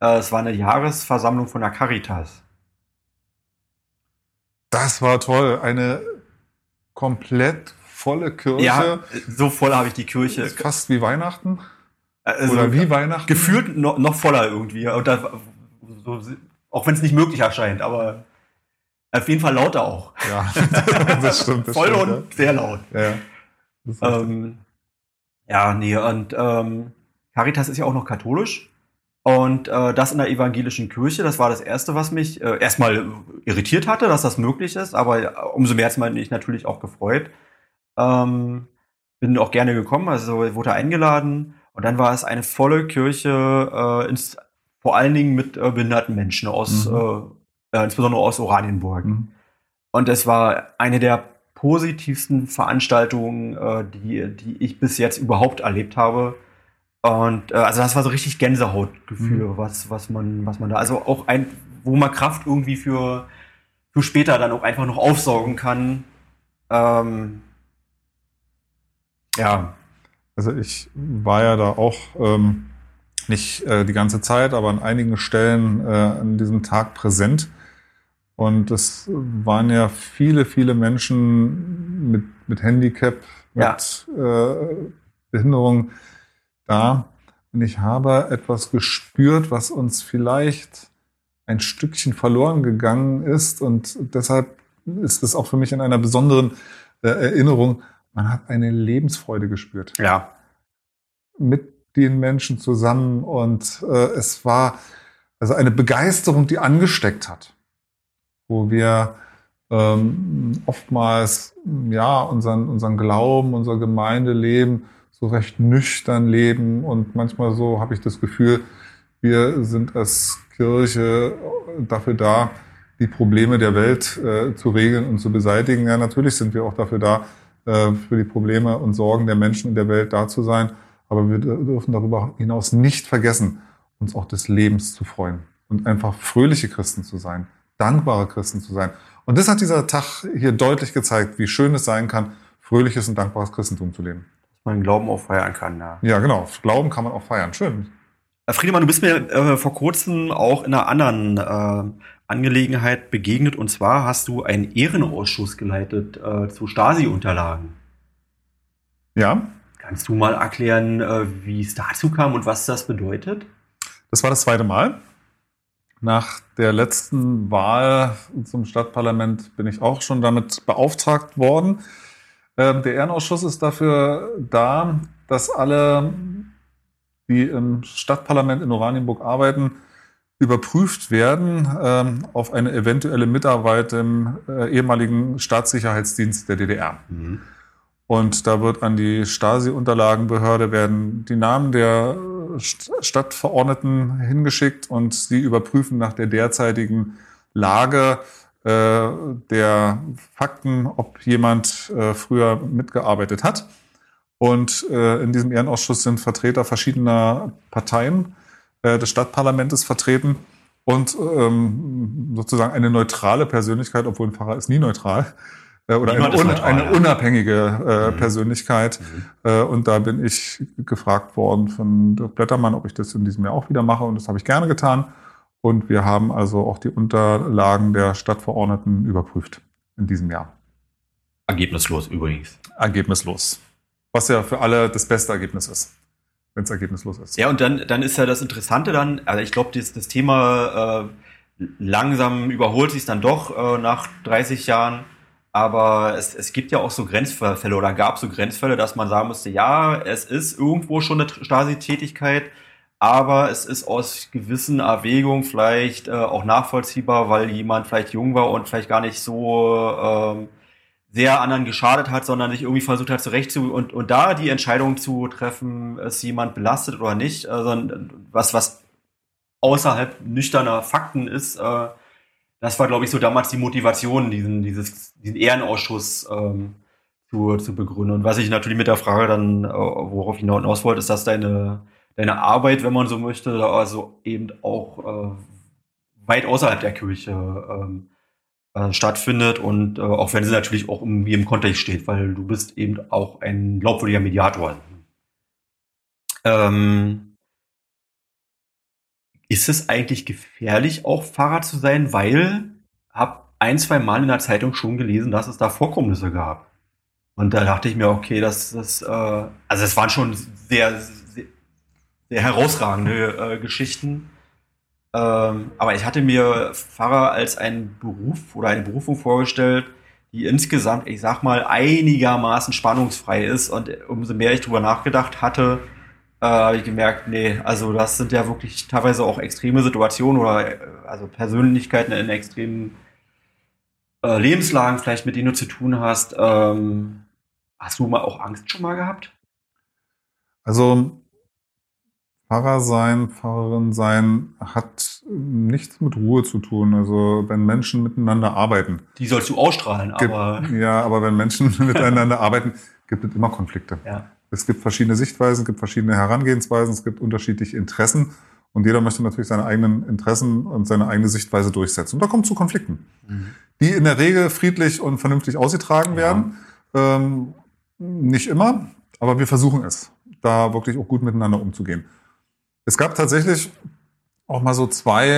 Äh, es war eine Jahresversammlung von der Caritas. Das war toll. Eine komplett volle Kirche. Ja, so voll habe ich die Kirche. Fast wie Weihnachten. Also Oder wie Weihnachten. Gefühlt noch, noch voller irgendwie. Und da, so, auch wenn es nicht möglich erscheint, aber auf jeden Fall lauter auch. Ja, das stimmt. Das voll stimmt, und ja. sehr laut. Ja, ähm, ja nee, und ähm, Caritas ist ja auch noch katholisch. Und äh, das in der evangelischen Kirche, das war das Erste, was mich äh, erstmal irritiert hatte, dass das möglich ist, aber äh, umso mehr hat mich natürlich auch gefreut. Ähm, bin auch gerne gekommen, also wurde eingeladen und dann war es eine volle Kirche, äh, ins, vor allen Dingen mit äh, behinderten Menschen aus, mhm. äh, insbesondere aus Oranienburg. Mhm. Und es war eine der positivsten Veranstaltungen, äh, die, die ich bis jetzt überhaupt erlebt habe und äh, also das war so richtig Gänsehautgefühl, mhm. was, was, man, was man da, also auch ein, wo man Kraft irgendwie für, für später dann auch einfach noch aufsaugen kann. Ähm, ja. Also ich war ja da auch ähm, nicht äh, die ganze Zeit, aber an einigen Stellen äh, an diesem Tag präsent. Und es waren ja viele, viele Menschen mit, mit Handicap, mit ja. äh, Behinderung, da. Und ich habe etwas gespürt, was uns vielleicht ein Stückchen verloren gegangen ist. Und deshalb ist es auch für mich in einer besonderen äh, Erinnerung, man hat eine Lebensfreude gespürt. Ja. Mit den Menschen zusammen und äh, es war also eine Begeisterung, die angesteckt hat, wo wir ähm, oftmals ja unseren, unseren Glauben, unser Gemeindeleben so recht nüchtern leben und manchmal so habe ich das Gefühl, wir sind als Kirche dafür da, die Probleme der Welt äh, zu regeln und zu beseitigen. Ja, natürlich sind wir auch dafür da, äh, für die Probleme und Sorgen der Menschen in der Welt da zu sein. Aber wir dürfen darüber hinaus nicht vergessen, uns auch des Lebens zu freuen und einfach fröhliche Christen zu sein, dankbare Christen zu sein. Und das hat dieser Tag hier deutlich gezeigt, wie schön es sein kann, fröhliches und dankbares Christentum zu leben. Man Glauben auch feiern kann, ja. Ja, genau. Glauben kann man auch feiern. Schön. Friedemann, du bist mir äh, vor kurzem auch in einer anderen äh, Angelegenheit begegnet. Und zwar hast du einen Ehrenausschuss geleitet äh, zu Stasi-Unterlagen. Ja. Kannst du mal erklären, äh, wie es dazu kam und was das bedeutet? Das war das zweite Mal. Nach der letzten Wahl zum Stadtparlament bin ich auch schon damit beauftragt worden. Ähm, der Ehrenausschuss ist dafür da, dass alle, die im Stadtparlament in Oranienburg arbeiten, überprüft werden ähm, auf eine eventuelle Mitarbeit im äh, ehemaligen Staatssicherheitsdienst der DDR. Mhm. Und da wird an die Stasi-Unterlagenbehörde werden die Namen der Stadtverordneten hingeschickt und sie überprüfen nach der derzeitigen Lage äh, der Fakten, ob jemand äh, früher mitgearbeitet hat. Und äh, in diesem Ehrenausschuss sind Vertreter verschiedener Parteien äh, des Stadtparlamentes vertreten und ähm, sozusagen eine neutrale Persönlichkeit, obwohl ein Pfarrer ist nie neutral, äh, oder eine, un neutral, eine, unabhängige äh, mhm. Persönlichkeit. Mhm. Äh, und da bin ich gefragt worden von Dirk Blättermann, ob ich das in diesem Jahr auch wieder mache. Und das habe ich gerne getan. Und wir haben also auch die Unterlagen der Stadtverordneten überprüft in diesem Jahr. Ergebnislos übrigens. Ergebnislos. Was ja für alle das beste Ergebnis ist wenn es ergebnislos ist. Ja, und dann, dann ist ja das Interessante dann, also ich glaube, das, das Thema äh, langsam überholt sich dann doch äh, nach 30 Jahren. Aber es, es gibt ja auch so Grenzfälle oder gab so Grenzfälle, dass man sagen musste, ja, es ist irgendwo schon eine Stasi-Tätigkeit, aber es ist aus gewissen Erwägungen vielleicht äh, auch nachvollziehbar, weil jemand vielleicht jung war und vielleicht gar nicht so ähm, sehr anderen geschadet hat, sondern sich irgendwie versucht hat zurecht zu und, und da die Entscheidung zu treffen, ist jemand belastet oder nicht, also was, was außerhalb nüchterner Fakten ist, äh, das war, glaube ich, so damals die Motivation, diesen, dieses, diesen Ehrenausschuss ähm, zu, zu begründen. Und was ich natürlich mit der Frage dann, äh, worauf ich hinaus wollte, ist, dass deine, deine Arbeit, wenn man so möchte, also eben auch äh, weit außerhalb der Kirche ähm, äh, stattfindet und äh, auch wenn sie natürlich auch irgendwie im Kontext steht, weil du bist eben auch ein glaubwürdiger Mediator. Ähm, ist es eigentlich gefährlich, auch Fahrer zu sein, weil hab ein, zwei Mal in der Zeitung schon gelesen, dass es da Vorkommnisse gab. Und da dachte ich mir, okay, das, das äh, also es waren schon sehr, sehr, herausragende äh, Geschichten. Ähm, aber ich hatte mir Pfarrer als einen Beruf oder eine Berufung vorgestellt, die insgesamt, ich sag mal, einigermaßen spannungsfrei ist. Und umso mehr ich drüber nachgedacht hatte, äh, habe ich gemerkt, nee, also das sind ja wirklich teilweise auch extreme Situationen oder äh, also Persönlichkeiten in extremen äh, Lebenslagen vielleicht, mit denen du zu tun hast. Ähm, hast du mal auch Angst schon mal gehabt? Also Pfarrer sein, Pfarrerin sein hat nichts mit Ruhe zu tun. Also wenn Menschen miteinander arbeiten. Die sollst du ausstrahlen, aber. Gibt, ja, aber wenn Menschen miteinander arbeiten, gibt es immer Konflikte. Ja. Es gibt verschiedene Sichtweisen, es gibt verschiedene Herangehensweisen, es gibt unterschiedliche Interessen. Und jeder möchte natürlich seine eigenen Interessen und seine eigene Sichtweise durchsetzen. Und da kommt es zu Konflikten, mhm. die in der Regel friedlich und vernünftig ausgetragen ja. werden. Ähm, nicht immer, aber wir versuchen es, da wirklich auch gut miteinander umzugehen. Es gab tatsächlich auch mal so zwei,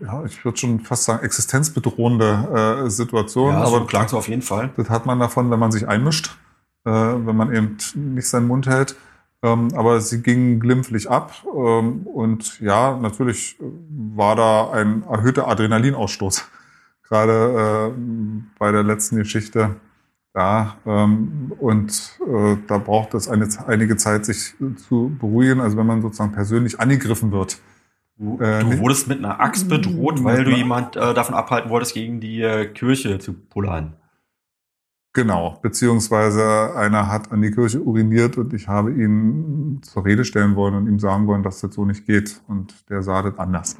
ja, ich würde schon fast sagen, existenzbedrohende äh, Situationen. Ja, so aber klang es auf jeden Fall. Das hat man davon, wenn man sich einmischt, äh, wenn man eben nicht seinen Mund hält. Ähm, aber sie ging glimpflich ab. Ähm, und ja, natürlich war da ein erhöhter Adrenalinausstoß. Gerade äh, bei der letzten Geschichte da. Ähm, und äh, da braucht es eine, einige Zeit, sich zu beruhigen. Also wenn man sozusagen persönlich angegriffen wird. Du, äh, du wurdest mit einer Axt bedroht, weil du jemand äh, davon abhalten wolltest, gegen die äh, Kirche zu pullern. Genau, beziehungsweise einer hat an die Kirche uriniert und ich habe ihn zur Rede stellen wollen und ihm sagen wollen, dass das so nicht geht. Und der sah das anders.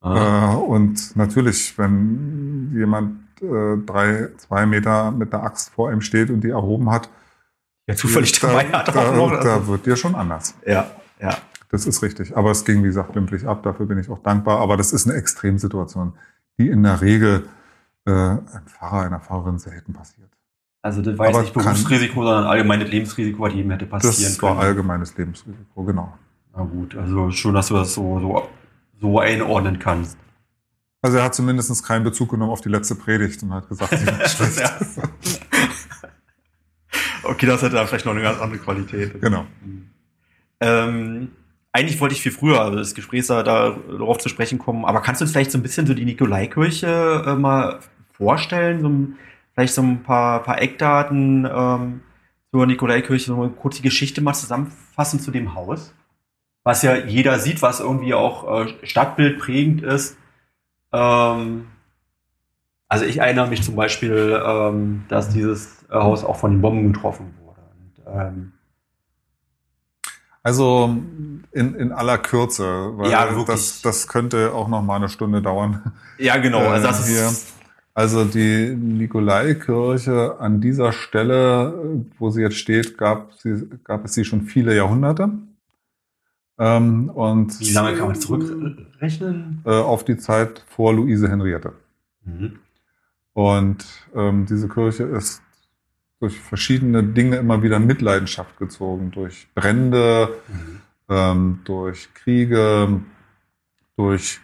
Ah. Äh, und natürlich, wenn jemand äh, drei, zwei Meter mit der Axt vor ihm steht und die erhoben hat, ja, zufällig da, dabei hat da, noch, also. da wird dir schon anders. Ja, ja. Das ist richtig. Aber es ging, wie gesagt, glimpflich ab. Dafür bin ich auch dankbar. Aber das ist eine Extremsituation, die in der Regel äh, ein Fahrer, einer Fahrerin selten passiert. Also das war jetzt nicht Berufsrisiko, sondern allgemeines Lebensrisiko, was jedem hätte passieren das können. Das war allgemeines Lebensrisiko, genau. Na gut, also schon, dass du das so, so, so einordnen kannst. Also er hat zumindest keinen Bezug genommen auf die letzte Predigt und hat gesagt, sie war schlecht. okay, das hätte dann vielleicht noch eine ganz andere Qualität. Genau. Ähm, eigentlich wollte ich viel früher also das Gespräch da, darauf zu sprechen kommen, aber kannst du uns vielleicht so ein bisschen so die Nikolaikirche äh, mal vorstellen? So, vielleicht so ein paar, paar Eckdaten ähm, zur Nikolaikirche, so eine kurze Geschichte mal zusammenfassen zu dem Haus? Was ja jeder sieht, was irgendwie auch äh, stadtbildprägend ist. Ähm, also ich erinnere mich zum Beispiel, ähm, dass dieses Haus auch von den Bomben getroffen wurde. Und, ähm, also in, in aller Kürze, weil ja, das, das könnte auch noch mal eine Stunde dauern. Ja, genau. Also, das äh, ist also die Nikolaikirche an dieser Stelle, wo sie jetzt steht, gab, sie, gab es sie schon viele Jahrhunderte. Ähm, und Wie lange kann man zurückrechnen? Äh, auf die Zeit vor Luise Henriette. Mhm. Und ähm, diese Kirche ist durch verschiedene Dinge immer wieder in Mitleidenschaft gezogen. Durch Brände, mhm. ähm, durch Kriege, durch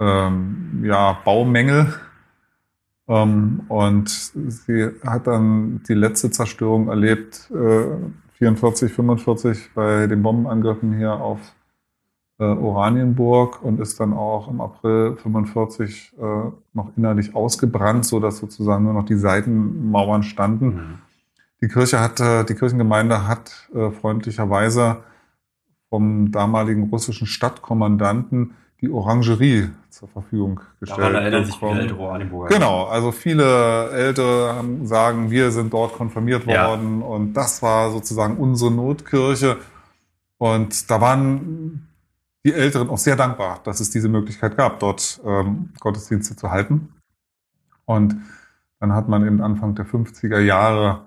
ähm, ja, Baumängel. Ähm, und sie hat dann die letzte Zerstörung erlebt, äh, 44, 45 bei den Bombenangriffen hier auf äh, Oranienburg und ist dann auch im April 45 äh, noch innerlich ausgebrannt, so dass sozusagen nur noch die Seitenmauern standen. Mhm. Die Kirche hat, die Kirchengemeinde hat äh, freundlicherweise vom damaligen russischen Stadtkommandanten die Orangerie zur Verfügung gestellt. Daran erinnern sich viele ältere Oranienburger. Genau, also viele Ältere sagen, wir sind dort konfirmiert worden ja. und das war sozusagen unsere Notkirche. Und da waren die Älteren auch sehr dankbar, dass es diese Möglichkeit gab, dort ähm, Gottesdienste zu halten. Und dann hat man eben Anfang der 50er Jahre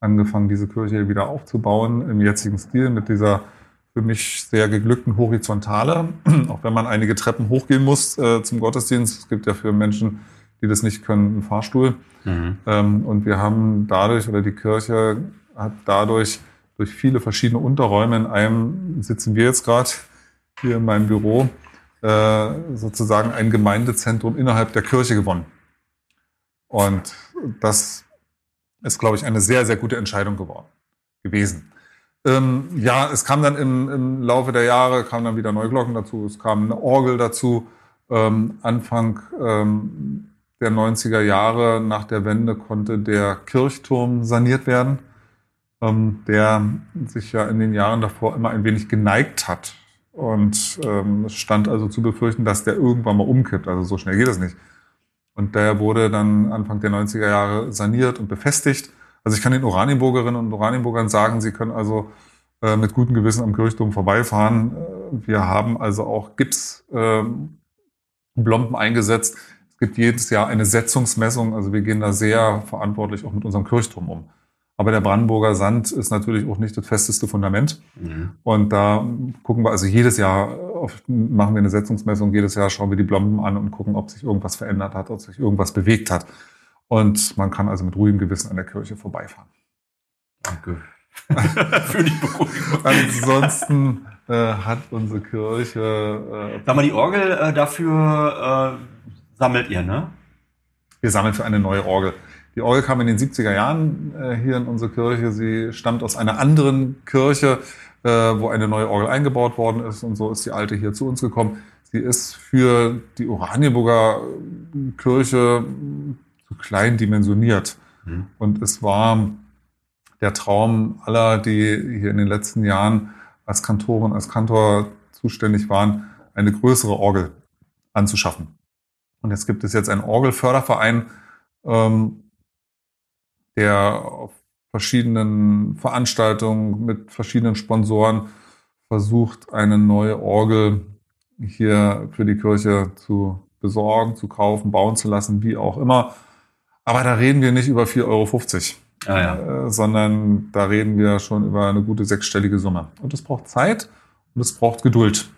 angefangen, diese Kirche wieder aufzubauen im jetzigen Stil mit dieser für mich sehr geglückten Horizontale, auch wenn man einige Treppen hochgehen muss äh, zum Gottesdienst. Es gibt ja für Menschen, die das nicht können, einen Fahrstuhl. Mhm. Ähm, und wir haben dadurch, oder die Kirche hat dadurch durch viele verschiedene Unterräume, in einem sitzen wir jetzt gerade hier in meinem Büro, äh, sozusagen ein Gemeindezentrum innerhalb der Kirche gewonnen. Und das ist, glaube ich, eine sehr, sehr gute Entscheidung geworden, gewesen. Ähm, ja, es kam dann im, im Laufe der Jahre, kamen dann wieder neue Glocken dazu, es kam eine Orgel dazu. Ähm, Anfang ähm, der 90er Jahre nach der Wende konnte der Kirchturm saniert werden, ähm, der sich ja in den Jahren davor immer ein wenig geneigt hat. Und ähm, es stand also zu befürchten, dass der irgendwann mal umkippt. Also so schnell geht es nicht. Und der wurde dann Anfang der 90er Jahre saniert und befestigt. Also ich kann den Oranienburgerinnen und Oranienburgern sagen, sie können also äh, mit gutem Gewissen am Kirchturm vorbeifahren. Äh, wir haben also auch Gipsblomben äh, eingesetzt. Es gibt jedes Jahr eine Setzungsmessung. Also wir gehen da sehr verantwortlich auch mit unserem Kirchturm um. Aber der Brandenburger Sand ist natürlich auch nicht das festeste Fundament. Mhm. Und da gucken wir also jedes Jahr, oft machen wir eine Setzungsmessung, jedes Jahr schauen wir die Blomben an und gucken, ob sich irgendwas verändert hat, ob sich irgendwas bewegt hat. Und man kann also mit ruhigem Gewissen an der Kirche vorbeifahren. Danke. Für die Beruhigung. Ansonsten äh, hat unsere Kirche. Äh, Sag mal, die Orgel äh, dafür äh, sammelt ihr, ne? Wir sammeln für eine neue Orgel. Die Orgel kam in den 70er Jahren äh, hier in unsere Kirche. Sie stammt aus einer anderen Kirche, äh, wo eine neue Orgel eingebaut worden ist und so ist die alte hier zu uns gekommen. Sie ist für die Oranienburger Kirche zu klein dimensioniert. Mhm. Und es war der Traum aller, die hier in den letzten Jahren als Kantorin, als Kantor zuständig waren, eine größere Orgel anzuschaffen. Und jetzt gibt es jetzt einen Orgelförderverein, ähm, der auf verschiedenen Veranstaltungen mit verschiedenen Sponsoren versucht, eine neue Orgel hier für die Kirche zu besorgen, zu kaufen, bauen zu lassen, wie auch immer. Aber da reden wir nicht über 4,50 Euro, ah, ja. äh, sondern da reden wir schon über eine gute sechsstellige Summe. Und es braucht Zeit und es braucht Geduld.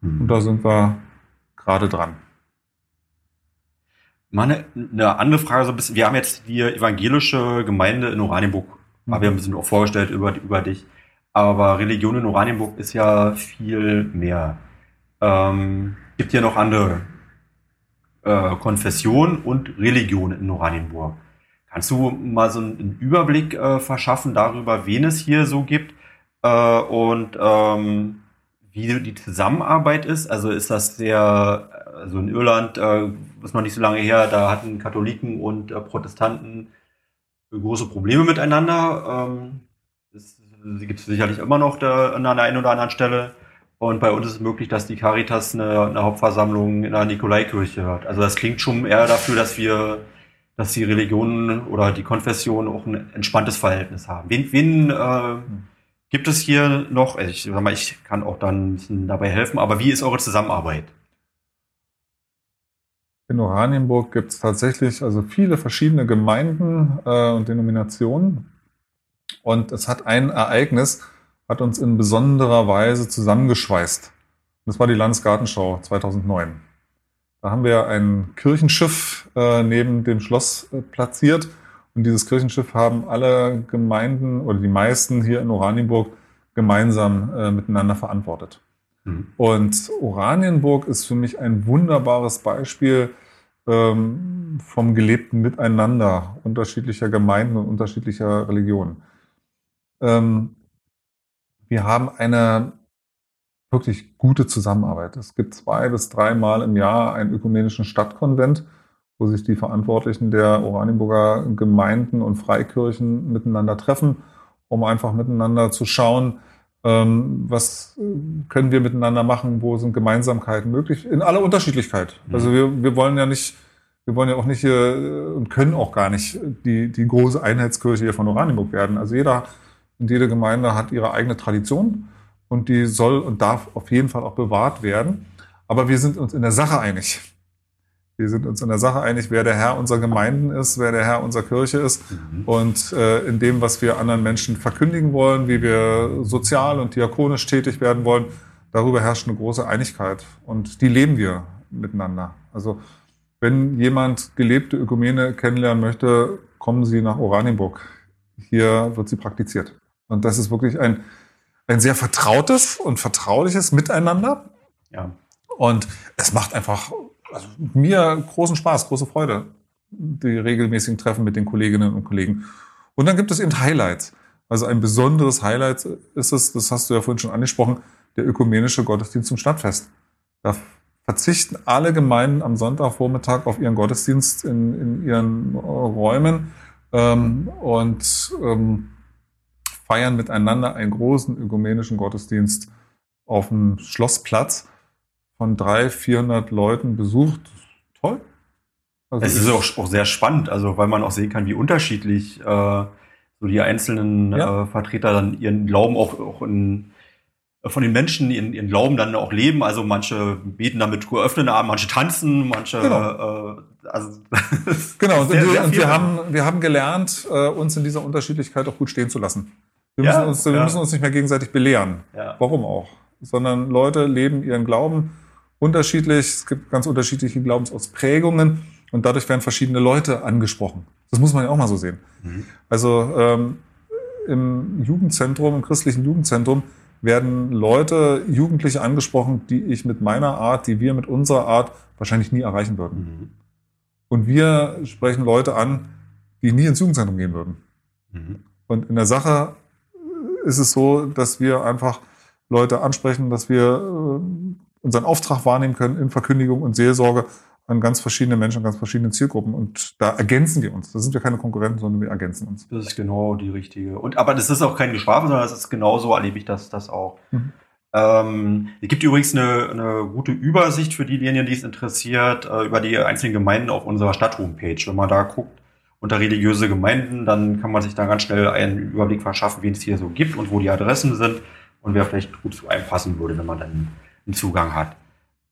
Hm. Und da sind wir gerade dran. Meine, eine andere Frage so ein bisschen. Wir haben jetzt die evangelische Gemeinde in Oranienburg, mhm. haben ein bisschen auch vorgestellt über, über dich. Aber Religion in Oranienburg ist ja viel mehr. Ähm, gibt ja noch andere äh, Konfessionen und Religionen in Oranienburg. Kannst du mal so einen Überblick äh, verschaffen darüber, wen es hier so gibt äh, und ähm, wie die Zusammenarbeit ist? Also ist das sehr, also in Irland, äh, ist noch nicht so lange her, da hatten Katholiken und äh, Protestanten große Probleme miteinander. Ähm, sie gibt es sicherlich immer noch da, an der einen oder anderen Stelle. Und bei uns ist es möglich, dass die Caritas eine, eine Hauptversammlung in der Nikolaikirche hat. Also das klingt schon eher dafür, dass wir, dass die Religionen oder die Konfessionen auch ein entspanntes Verhältnis haben. Wen, wen äh, gibt es hier noch? Also ich sag mal, ich kann auch dann ein bisschen dabei helfen, aber wie ist eure Zusammenarbeit? In Oranienburg gibt es tatsächlich also viele verschiedene Gemeinden äh, und Denominationen. Und es hat ein Ereignis, hat uns in besonderer Weise zusammengeschweißt. Das war die Landesgartenschau 2009. Da haben wir ein Kirchenschiff äh, neben dem Schloss äh, platziert. Und dieses Kirchenschiff haben alle Gemeinden oder die meisten hier in Oranienburg gemeinsam äh, miteinander verantwortet. Mhm. Und Oranienburg ist für mich ein wunderbares Beispiel ähm, vom gelebten Miteinander unterschiedlicher Gemeinden und unterschiedlicher Religionen. Ähm, wir haben eine wirklich gute Zusammenarbeit. Es gibt zwei bis dreimal im Jahr einen ökumenischen Stadtkonvent, wo sich die Verantwortlichen der Oranienburger Gemeinden und Freikirchen miteinander treffen, um einfach miteinander zu schauen, ähm, was können wir miteinander machen, wo sind Gemeinsamkeiten möglich, in aller Unterschiedlichkeit. Mhm. Also wir, wir wollen ja nicht, wir wollen ja auch nicht hier und können auch gar nicht die, die große Einheitskirche hier von Oranienburg werden. Also jeder und jede Gemeinde hat ihre eigene Tradition und die soll und darf auf jeden Fall auch bewahrt werden. Aber wir sind uns in der Sache einig. Wir sind uns in der Sache einig, wer der Herr unserer Gemeinden ist, wer der Herr unserer Kirche ist. Mhm. Und äh, in dem, was wir anderen Menschen verkündigen wollen, wie wir sozial und diakonisch tätig werden wollen, darüber herrscht eine große Einigkeit. Und die leben wir miteinander. Also wenn jemand gelebte Ökumene kennenlernen möchte, kommen Sie nach Oranienburg. Hier wird sie praktiziert. Und das ist wirklich ein, ein sehr vertrautes und vertrauliches Miteinander. Ja. Und es macht einfach also mir großen Spaß, große Freude, die regelmäßigen Treffen mit den Kolleginnen und Kollegen. Und dann gibt es eben Highlights. Also ein besonderes Highlight ist es, das hast du ja vorhin schon angesprochen, der ökumenische Gottesdienst zum Stadtfest. Da verzichten alle Gemeinden am Sonntagvormittag auf ihren Gottesdienst in, in ihren Räumen ähm, und ähm, feiern miteinander einen großen ökumenischen Gottesdienst auf dem Schlossplatz von 300, 400 Leuten besucht. Toll. Also es ist auch, auch, sehr spannend, also weil man auch sehen kann, wie unterschiedlich äh, so die einzelnen ja. äh, Vertreter dann ihren Glauben auch, auch in, äh, von den Menschen ihren, ihren Glauben dann auch leben. Also manche beten damit geöffneten Armen, manche tanzen, manche genau. äh, also genau. Und, sehr, sehr und wir haben wir haben gelernt, äh, uns in dieser Unterschiedlichkeit auch gut stehen zu lassen. Wir, ja, müssen, uns, wir müssen uns nicht mehr gegenseitig belehren. Ja. Warum auch? Sondern Leute leben ihren Glauben unterschiedlich. Es gibt ganz unterschiedliche Glaubensausprägungen und dadurch werden verschiedene Leute angesprochen. Das muss man ja auch mal so sehen. Mhm. Also ähm, im Jugendzentrum, im christlichen Jugendzentrum werden Leute, Jugendliche angesprochen, die ich mit meiner Art, die wir mit unserer Art wahrscheinlich nie erreichen würden. Mhm. Und wir sprechen Leute an, die nie ins Jugendzentrum gehen würden. Mhm. Und in der Sache ist es so, dass wir einfach Leute ansprechen, dass wir äh, unseren Auftrag wahrnehmen können in Verkündigung und Seelsorge an ganz verschiedene Menschen, an ganz verschiedene Zielgruppen. Und da ergänzen wir uns. Da sind wir keine Konkurrenten, sondern wir ergänzen uns. Das ist genau die richtige. Und aber das ist auch kein Geschwafel, sondern das ist genauso erlebe ich das, das auch. Mhm. Ähm, es gibt übrigens eine, eine gute Übersicht für diejenigen, die es interessiert, äh, über die einzelnen Gemeinden auf unserer Stadt-Homepage. Wenn man da guckt unter religiöse Gemeinden, dann kann man sich da ganz schnell einen Überblick verschaffen, wen es hier so gibt und wo die Adressen sind und wer vielleicht gut zu einem passen würde, wenn man dann einen Zugang hat.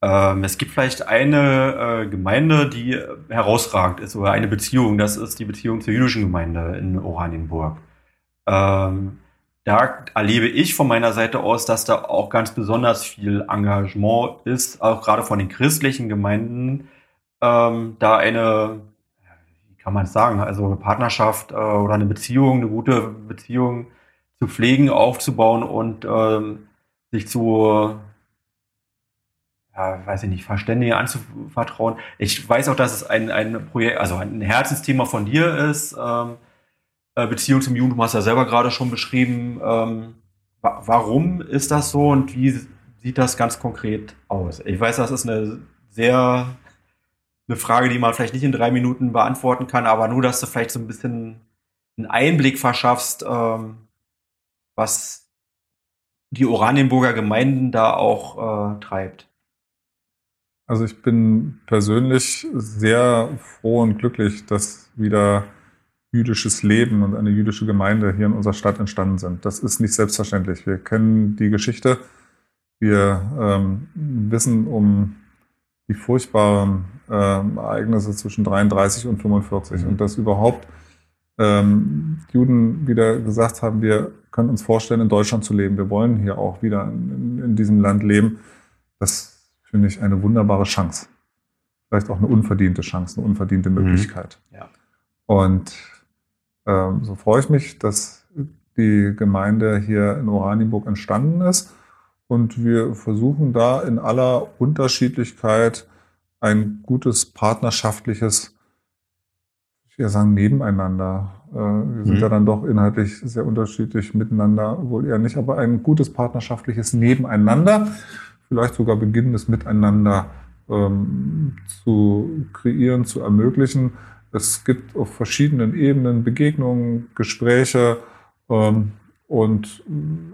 Ähm, es gibt vielleicht eine äh, Gemeinde, die herausragend ist oder eine Beziehung. Das ist die Beziehung zur jüdischen Gemeinde in Oranienburg. Ähm, da erlebe ich von meiner Seite aus, dass da auch ganz besonders viel Engagement ist, auch gerade von den christlichen Gemeinden, ähm, da eine, kann man es sagen, also eine Partnerschaft äh, oder eine Beziehung, eine gute Beziehung zu pflegen, aufzubauen und ähm, sich zu ja, weiß ich nicht, Verständige anzuvertrauen. Ich weiß auch, dass es ein, ein Projekt, also ein Herzensthema von dir ist. Ähm, äh, Beziehung zum Judentum hast ja selber gerade schon beschrieben. Ähm, wa warum ist das so und wie sieht das ganz konkret aus? Ich weiß, das ist eine sehr eine Frage, die man vielleicht nicht in drei Minuten beantworten kann, aber nur, dass du vielleicht so ein bisschen einen Einblick verschaffst, ähm, was die Oranienburger Gemeinden da auch äh, treibt. Also ich bin persönlich sehr froh und glücklich, dass wieder jüdisches Leben und eine jüdische Gemeinde hier in unserer Stadt entstanden sind. Das ist nicht selbstverständlich. Wir kennen die Geschichte. Wir ähm, wissen um die furchtbaren ähm, Ereignisse zwischen 33 und 45 mhm. und dass überhaupt ähm, Juden wieder gesagt haben, wir können uns vorstellen, in Deutschland zu leben. Wir wollen hier auch wieder in, in diesem Land leben. Das finde ich eine wunderbare Chance. Vielleicht auch eine unverdiente Chance, eine unverdiente mhm. Möglichkeit. Mhm. Ja. Und ähm, so freue ich mich, dass die Gemeinde hier in Oranienburg entstanden ist. Und wir versuchen da in aller Unterschiedlichkeit ein gutes partnerschaftliches, ich will sagen, Nebeneinander. Äh, wir sind mhm. ja dann doch inhaltlich sehr unterschiedlich miteinander, wohl eher nicht, aber ein gutes partnerschaftliches Nebeneinander vielleicht sogar beginnendes Miteinander ähm, zu kreieren, zu ermöglichen. Es gibt auf verschiedenen Ebenen Begegnungen, Gespräche ähm, und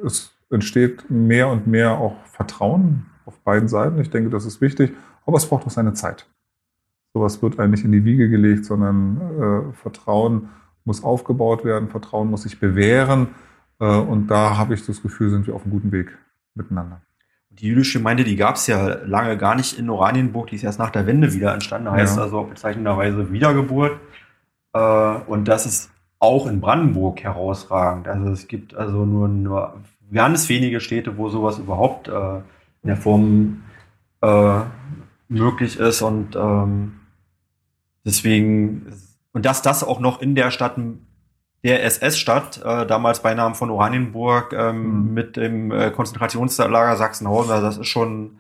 es entsteht mehr und mehr auch Vertrauen auf beiden Seiten. Ich denke, das ist wichtig, aber es braucht auch seine Zeit. Sowas wird eigentlich in die Wiege gelegt, sondern äh, Vertrauen muss aufgebaut werden, Vertrauen muss sich bewähren äh, und da habe ich das Gefühl, sind wir auf einem guten Weg miteinander die jüdische Gemeinde, die gab es ja lange gar nicht in Oranienburg, die ist erst nach der Wende wieder entstanden, heißt ja. also bezeichnenderweise Wiedergeburt. Äh, und das ist auch in Brandenburg herausragend. Also es gibt also nur, nur ganz wenige Städte, wo sowas überhaupt äh, in der Form äh, möglich ist und ähm, deswegen und dass das auch noch in der Stadt der SS-Stadt, äh, damals bei Namen von Oranienburg, ähm, mhm. mit dem äh, Konzentrationslager Sachsenhausen. Also das ist schon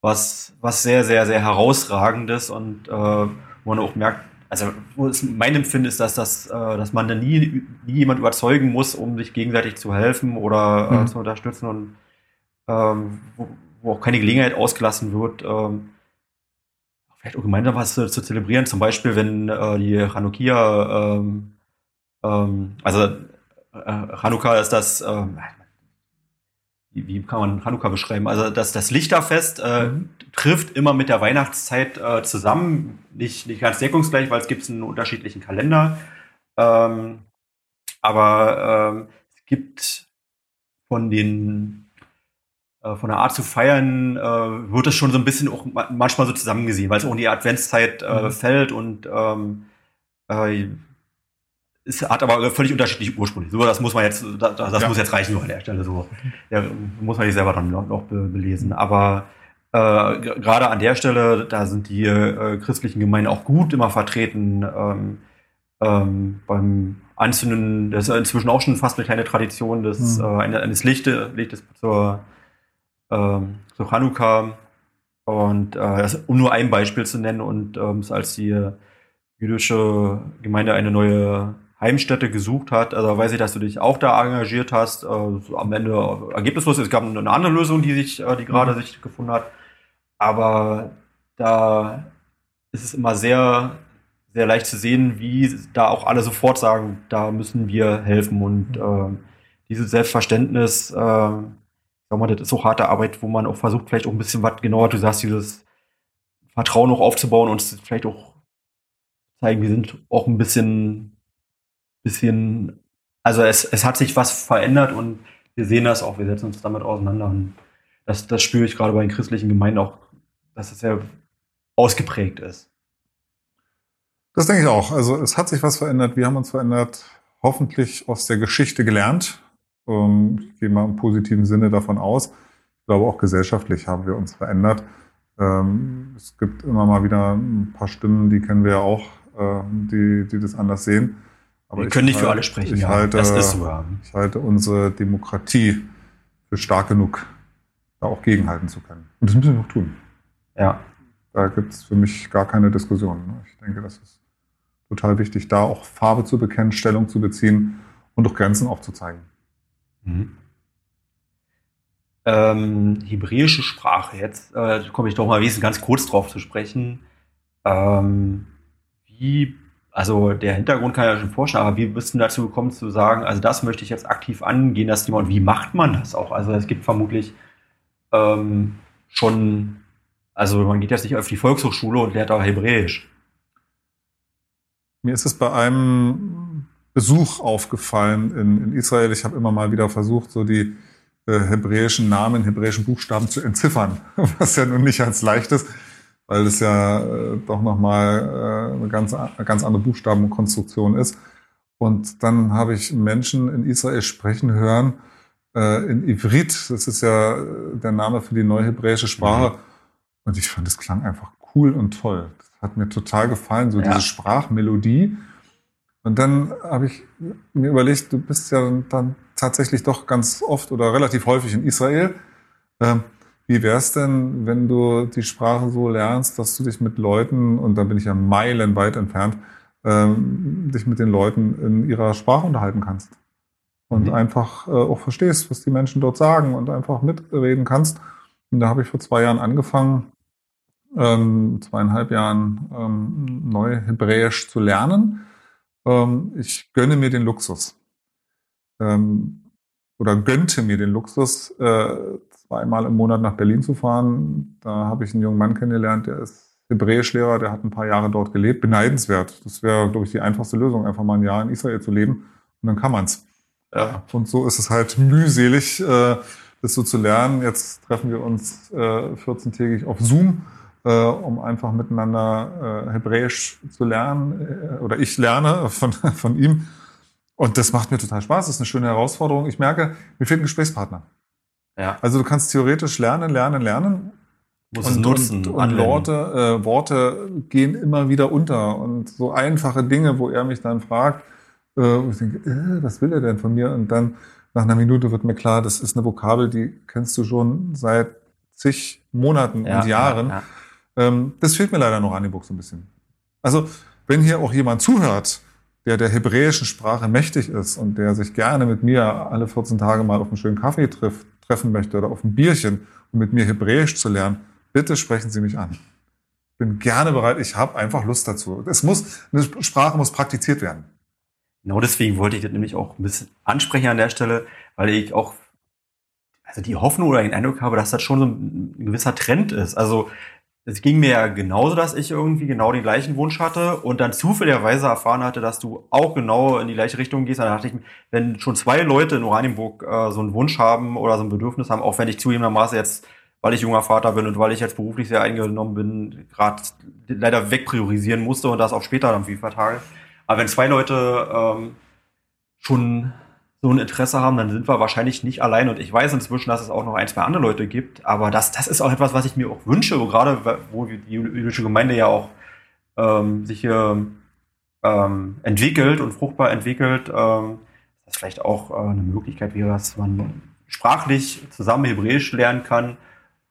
was, was sehr, sehr, sehr herausragendes und äh, wo man auch merkt, also wo es mein Empfinden ist, dass das, äh, dass man da nie, nie jemand überzeugen muss, um sich gegenseitig zu helfen oder äh, mhm. zu unterstützen und ähm, wo, wo auch keine Gelegenheit ausgelassen wird, ähm, vielleicht auch gemeinsam was zu, zu zelebrieren. Zum Beispiel, wenn äh, die Chanukia ähm, ähm, also äh, Hanukkah ist das, äh, wie, wie, kann man Hanukkah beschreiben? Also das, das Lichterfest äh, mhm. trifft immer mit der Weihnachtszeit äh, zusammen, nicht, nicht ganz deckungsgleich, weil es gibt einen unterschiedlichen Kalender. Ähm, aber ähm, es gibt von den äh, von der Art zu feiern, äh, wird es schon so ein bisschen auch manchmal so zusammengesehen, weil es auch in die Adventszeit äh, mhm. fällt und ähm, äh, es hat aber völlig unterschiedliche Ursprünge. So, das muss man jetzt, das, das ja. muss jetzt reichen nur an der Stelle. So, ja, muss man sich selber dann noch, noch belesen. Aber äh, gerade an der Stelle, da sind die äh, christlichen Gemeinden auch gut immer vertreten. Ähm, ähm, beim Anzünden, das ist inzwischen auch schon fast eine kleine Tradition des, mhm. äh, eines Lichte, Lichtes zur, äh, zur Chanukka. Und äh, das, um nur ein Beispiel zu nennen und ähm, als die jüdische Gemeinde eine neue Heimstätte gesucht hat. Also weiß ich, dass du dich auch da engagiert hast. Äh, so am Ende ergebnislos. Es gab eine andere Lösung, die sich, äh, die gerade mhm. sich gefunden hat. Aber da ist es immer sehr, sehr leicht zu sehen, wie da auch alle sofort sagen, da müssen wir helfen. Und äh, dieses Selbstverständnis, äh, sag mal, das ist auch harte Arbeit, wo man auch versucht, vielleicht auch ein bisschen was genauer, du sagst, dieses Vertrauen noch aufzubauen und vielleicht auch zeigen, wir sind auch ein bisschen bisschen, also es, es hat sich was verändert und wir sehen das auch, wir setzen uns damit auseinander und das, das spüre ich gerade bei den christlichen Gemeinden auch, dass es sehr ausgeprägt ist. Das denke ich auch. Also es hat sich was verändert, wir haben uns verändert, hoffentlich aus der Geschichte gelernt. Ähm, ich gehe mal im positiven Sinne davon aus. Ich glaube, auch gesellschaftlich haben wir uns verändert. Ähm, es gibt immer mal wieder ein paar Stimmen, die kennen wir ja auch, äh, die, die das anders sehen. Aber wir können nicht halt, für alle sprechen. Ich, ja, halte, das ist so. ich halte unsere Demokratie für stark genug, da auch gegenhalten zu können. Und das müssen wir auch tun. Ja. Da gibt es für mich gar keine Diskussion. Ich denke, das ist total wichtig, da auch Farbe zu bekennen, Stellung zu beziehen und auch Grenzen aufzuzeigen. Mhm. Ähm, hebräische Sprache, jetzt äh, komme ich doch mal wesentlich ganz kurz drauf zu sprechen. Ähm, wie also der Hintergrund kann ich ja schon vorstellen, aber wie bist du dazu gekommen zu sagen, also das möchte ich jetzt aktiv angehen, das Thema und wie macht man das auch? Also es gibt vermutlich ähm, schon, also man geht jetzt nicht auf die Volkshochschule und lernt auch Hebräisch. Mir ist es bei einem Besuch aufgefallen in, in Israel. Ich habe immer mal wieder versucht, so die äh, hebräischen Namen, hebräischen Buchstaben zu entziffern, was ja nun nicht als leicht ist weil es ja äh, doch nochmal äh, eine, ganz, eine ganz andere Buchstabenkonstruktion ist. Und dann habe ich Menschen in Israel sprechen hören, äh, in Ivrit, das ist ja äh, der Name für die neuhebräische Sprache. Und ich fand, das klang einfach cool und toll. Das hat mir total gefallen, so ja. diese Sprachmelodie. Und dann habe ich mir überlegt, du bist ja dann tatsächlich doch ganz oft oder relativ häufig in Israel. Ähm, wie wäre es denn, wenn du die Sprache so lernst, dass du dich mit Leuten, und da bin ich ja meilenweit entfernt, ähm, dich mit den Leuten in ihrer Sprache unterhalten kannst? Und mhm. einfach äh, auch verstehst, was die Menschen dort sagen und einfach mitreden kannst. Und da habe ich vor zwei Jahren angefangen, ähm, zweieinhalb Jahren neu Hebräisch zu lernen. Ähm, ich gönne mir den Luxus. Ähm, oder gönnte mir den Luxus, äh, zweimal im Monat nach Berlin zu fahren. Da habe ich einen jungen Mann kennengelernt, der ist Hebräischlehrer, der hat ein paar Jahre dort gelebt. Beneidenswert. Das wäre, glaube ich, die einfachste Lösung, einfach mal ein Jahr in Israel zu leben und dann kann man's. Ja. Und so ist es halt mühselig, äh, das so zu lernen. Jetzt treffen wir uns äh, 14-tägig auf Zoom, äh, um einfach miteinander äh, Hebräisch zu lernen. Äh, oder ich lerne von, von ihm. Und das macht mir total Spaß. Das ist eine schöne Herausforderung. Ich merke, mir fehlt ein Gesprächspartner. Ja. Also du kannst theoretisch lernen, lernen, lernen. Muss und, nutzen. Und, und Worte, äh, Worte gehen immer wieder unter. Und so einfache Dinge, wo er mich dann fragt, äh, ich denke, äh, was will er denn von mir? Und dann nach einer Minute wird mir klar, das ist eine Vokabel, die kennst du schon seit zig Monaten ja, und Jahren. Ja, ja. Ähm, das fehlt mir leider noch an dem Buch so ein bisschen. Also, wenn hier auch jemand zuhört, der der hebräischen Sprache mächtig ist und der sich gerne mit mir alle 14 Tage mal auf einen schönen Kaffee trifft, treffen möchte oder auf ein Bierchen, um mit mir Hebräisch zu lernen, bitte sprechen Sie mich an. Ich bin gerne bereit, ich habe einfach Lust dazu. Es muss, eine Sprache muss praktiziert werden. Genau deswegen wollte ich das nämlich auch ein bisschen ansprechen an der Stelle, weil ich auch also die Hoffnung oder den Eindruck habe, dass das schon so ein gewisser Trend ist. Also es ging mir ja genauso, dass ich irgendwie genau den gleichen Wunsch hatte und dann zufälligerweise erfahren hatte, dass du auch genau in die gleiche Richtung gehst. Dann dachte ich, wenn schon zwei Leute in Oranienburg äh, so einen Wunsch haben oder so ein Bedürfnis haben, auch wenn ich zugegebenermaßen jetzt, weil ich junger Vater bin und weil ich jetzt beruflich sehr eingenommen bin, gerade leider wegpriorisieren musste und das auch später dann FIFA Tage. Aber wenn zwei Leute ähm, schon so ein Interesse haben, dann sind wir wahrscheinlich nicht allein. Und ich weiß inzwischen, dass es auch noch ein, zwei andere Leute gibt. Aber das, das ist auch etwas, was ich mir auch wünsche, wo gerade wo die jüdische Gemeinde ja auch ähm, sich hier ähm, entwickelt und fruchtbar entwickelt, ähm, dass vielleicht auch äh, eine Möglichkeit wäre, dass man sprachlich zusammen Hebräisch lernen kann.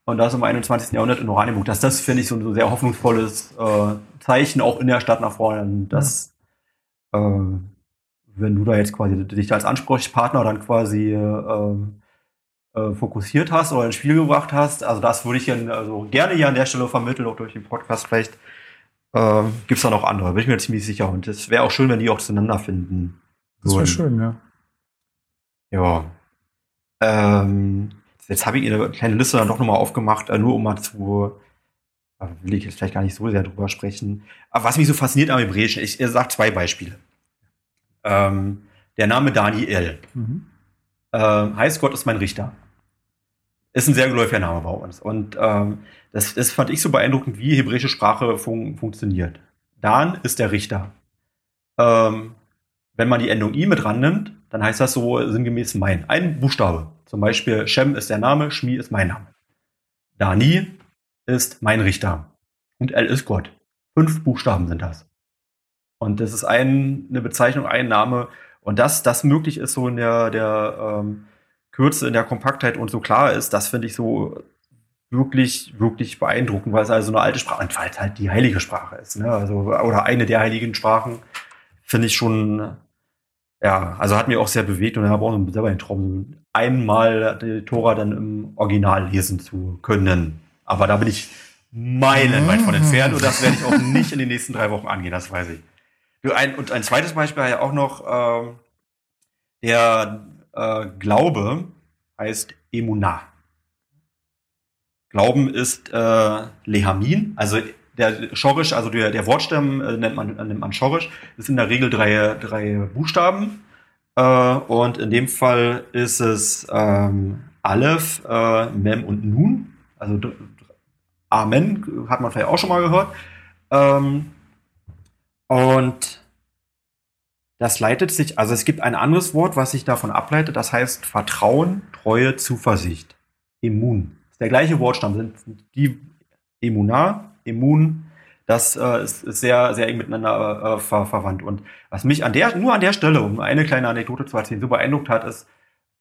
Und das im 21. Jahrhundert in Oranienburg. Das, das finde ich so ein sehr hoffnungsvolles äh, Zeichen auch in der Stadt nach vorne. Das äh, wenn du da jetzt quasi dich als Ansprechpartner dann quasi äh, äh, fokussiert hast oder ins Spiel gebracht hast, also das würde ich ja also gerne hier an der Stelle vermitteln, auch durch den Podcast vielleicht. Äh, Gibt es da noch andere, bin ich mir ziemlich sicher. Und es wäre auch schön, wenn die auch zueinander finden. Das wäre schön, ja. Ja. Ähm, jetzt habe ich eine kleine Liste dann doch nochmal aufgemacht, äh, nur um mal zu, äh, will ich jetzt vielleicht gar nicht so sehr drüber sprechen. Aber was mich so fasziniert am Hebräischen, ich, ich sage zwei Beispiele. Ähm, der Name Daniel mhm. ähm, heißt Gott ist mein Richter. Ist ein sehr geläufiger Name bei uns. Und ähm, das, das fand ich so beeindruckend, wie hebräische Sprache fun funktioniert. Dan ist der Richter. Ähm, wenn man die Endung i mit rannimmt, dann heißt das so sinngemäß mein. Ein Buchstabe. Zum Beispiel Shem ist der Name, Shmi ist mein Name. Dani ist mein Richter. Und El ist Gott. Fünf Buchstaben sind das. Und das ist ein, eine Bezeichnung, ein Name. Und dass das möglich ist, so in der, der ähm, Kürze, in der Kompaktheit und so klar ist, das finde ich so wirklich, wirklich beeindruckend, weil es also eine alte Sprache, und weil es halt die heilige Sprache ist, ne? Also, oder eine der heiligen Sprachen, finde ich schon, ja, also hat mir auch sehr bewegt und habe auch selber den Traum, einmal die Tora dann im Original lesen zu können. Aber da bin ich meilenweit von entfernt und das werde ich auch nicht in den nächsten drei Wochen angehen, das weiß ich. Ein, und ein zweites Beispiel ja auch noch, ähm, der äh, Glaube heißt Emunah. Glauben ist äh, Lehamin, also der Schorisch, also der, der Wortstamm äh, nennt, man, nennt man Schorisch, ist in der Regel drei, drei Buchstaben. Äh, und in dem Fall ist es ähm, Aleph, äh, Mem und Nun. Also Amen hat man vielleicht auch schon mal gehört. Ähm, und das leitet sich, also es gibt ein anderes Wort, was sich davon ableitet, das heißt Vertrauen, Treue, Zuversicht. Immun. Das ist der gleiche Wortstamm, sind die Immunar, Immun, das äh, ist, sehr, sehr eng miteinander äh, ver verwandt. Und was mich an der, nur an der Stelle, um eine kleine Anekdote zu erzählen, so beeindruckt hat, ist,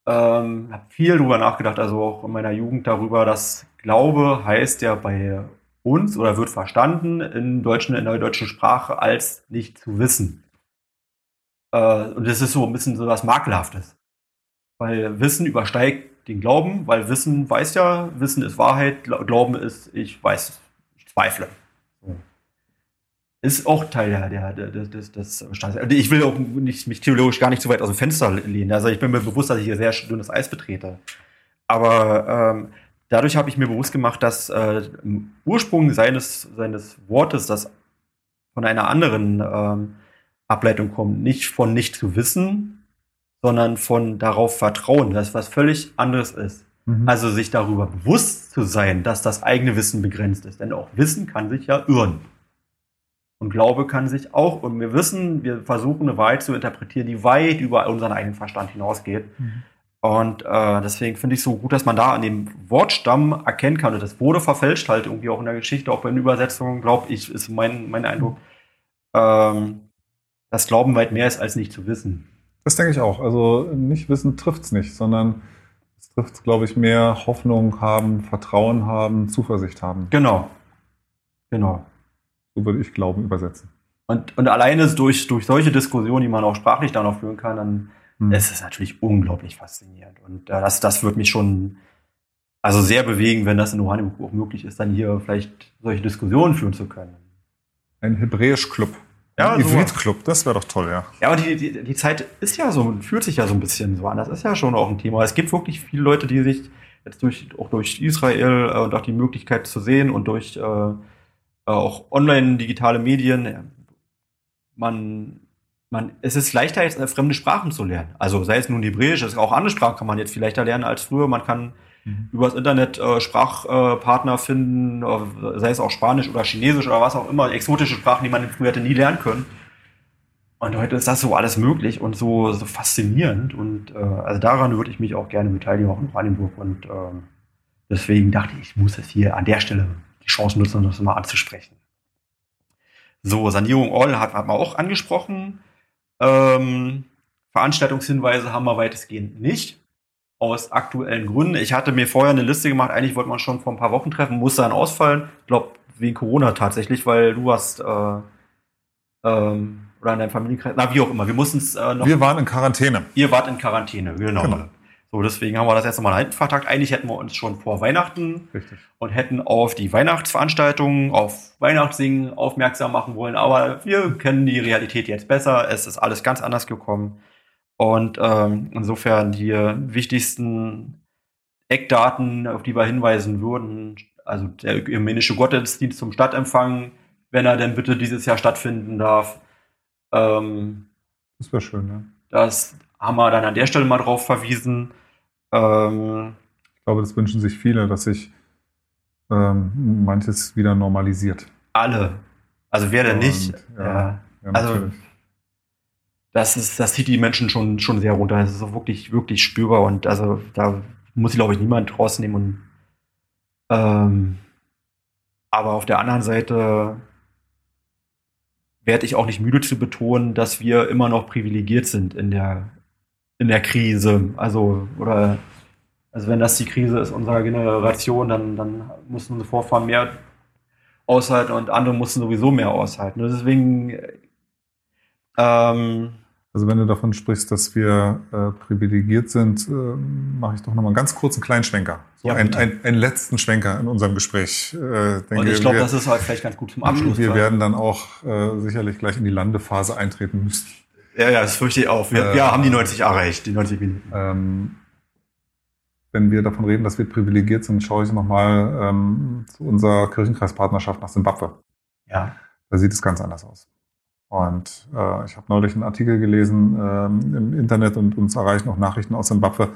ähm, habe viel darüber nachgedacht, also auch in meiner Jugend darüber, dass Glaube heißt ja bei uns oder wird verstanden in, deutschen, in der deutschen Sprache als nicht zu wissen. Äh, und das ist so ein bisschen so was Makelhaftes. Weil Wissen übersteigt den Glauben, weil Wissen weiß ja, Wissen ist Wahrheit, Glauben ist, ich weiß, ich zweifle. Ist auch Teil der, der, der, des, des Bestands. Also ich will auch nicht, mich theologisch gar nicht zu weit aus dem Fenster lehnen. Also ich bin mir bewusst, dass ich hier sehr dünnes Eis betrete. Aber ähm, dadurch habe ich mir bewusst gemacht, dass äh, im Ursprung seines, seines Wortes, das von einer anderen ähm, Ableitung kommt, nicht von nicht zu wissen, sondern von darauf vertrauen, dass was völlig anderes ist. Mhm. Also sich darüber bewusst zu sein, dass das eigene Wissen begrenzt ist. Denn auch Wissen kann sich ja irren. Und Glaube kann sich auch, und wir wissen, wir versuchen eine Wahrheit zu interpretieren, die weit über unseren eigenen Verstand hinausgeht. Mhm. Und äh, deswegen finde ich so gut, dass man da an dem Wortstamm erkennen kann. Und das wurde verfälscht halt irgendwie auch in der Geschichte, auch bei den Übersetzungen, glaube ich, ist mein, mein Eindruck. Ähm, dass Glauben weit mehr ist, als nicht zu wissen. Das denke ich auch. Also nicht wissen trifft es nicht, sondern es trifft, glaube ich, mehr Hoffnung haben, Vertrauen haben, Zuversicht haben. Genau. Genau. So würde ich Glauben übersetzen. Und, und alleine durch, durch solche Diskussionen, die man auch sprachlich dann noch führen kann, dann hm. ist es natürlich unglaublich faszinierend. Und äh, das, das wird mich schon also sehr bewegen, wenn das in Oranienburg auch möglich ist, dann hier vielleicht solche Diskussionen führen zu können. Ein Hebräisch-Club. Ja, ein Ivrit-Club, das wäre doch toll, ja. Ja, aber die, die, die Zeit ist ja so, fühlt sich ja so ein bisschen so an. Das ist ja schon auch ein Thema. Es gibt wirklich viele Leute, die sich jetzt durch, auch durch Israel äh, und auch die Möglichkeit zu sehen und durch äh, auch online digitale Medien, man, man, es ist leichter jetzt fremde Sprachen zu lernen. Also sei es nun Hebräisch, auch andere Sprachen kann man jetzt viel leichter lernen als früher. Man kann mhm. übers Internet äh, Sprachpartner äh, finden, äh, sei es auch Spanisch oder Chinesisch oder was auch immer, exotische Sprachen, die man früher hätte nie lernen können. Und heute ist das so alles möglich und so, so faszinierend. Und äh, also daran würde ich mich auch gerne beteiligen, auch in Brandenburg. Und äh, deswegen dachte ich, ich muss es hier an der Stelle die Chance nutzen, das mal anzusprechen. So, Sanierung All hat, hat man auch angesprochen. Ähm, Veranstaltungshinweise haben wir weitestgehend nicht. Aus aktuellen Gründen. Ich hatte mir vorher eine Liste gemacht, eigentlich wollte man schon vor ein paar Wochen treffen, musste dann ausfallen. Ich glaube, wegen Corona tatsächlich, weil du hast äh, ähm, oder in deinem Familienkreis, na wie auch immer. Wir mussten es äh, noch. Wir waren in Quarantäne. Ihr wart in Quarantäne, genau. genau. So, deswegen haben wir das jetzt nochmal hinten vertagt. Eigentlich hätten wir uns schon vor Weihnachten Richtig. und hätten auf die Weihnachtsveranstaltungen, auf Weihnachtssingen aufmerksam machen wollen. Aber wir kennen die Realität jetzt besser. Es ist alles ganz anders gekommen. Und ähm, insofern die wichtigsten Eckdaten, auf die wir hinweisen würden, also der ökumenische Gottesdienst zum Stadtempfang, wenn er denn bitte dieses Jahr stattfinden darf. Ähm, das wäre schön, ja. Das haben wir dann an der Stelle mal drauf verwiesen. Ähm, ich glaube, das wünschen sich viele, dass sich ähm, manches wieder normalisiert. Alle. Also wer denn nicht? Ja, ja. ja also das ist, das zieht die Menschen schon, schon sehr runter. Das ist wirklich, wirklich spürbar und also da muss ich, glaube ich, niemand rausnehmen. Und, ähm, aber auf der anderen Seite werde ich auch nicht müde zu betonen, dass wir immer noch privilegiert sind in der, in der Krise. Also, oder, also wenn das die Krise ist unserer Generation, dann, dann mussten unsere Vorfahren mehr aushalten und andere mussten sowieso mehr aushalten. Deswegen, ähm, also wenn du davon sprichst, dass wir äh, privilegiert sind, äh, mache ich doch nochmal einen ganz kurzen kleinen Schwenker. So ja, einen, ein, einen letzten Schwenker in unserem Gespräch. Äh, denke, Und ich glaube, das ist halt vielleicht ganz gut zum Abschluss. Wir werden dann auch äh, sicherlich gleich in die Landephase eintreten müssen. Ja, ja, das fürchte ich auch. Wir, äh, wir haben die 90 erreicht, die 90 Minuten. Ähm, wenn wir davon reden, dass wir privilegiert sind, schaue ich nochmal ähm, zu unserer Kirchenkreispartnerschaft nach Simbabwe. Ja. Da sieht es ganz anders aus. Und äh, ich habe neulich einen Artikel gelesen ähm, im Internet und uns erreichen auch Nachrichten aus Zimbabwe.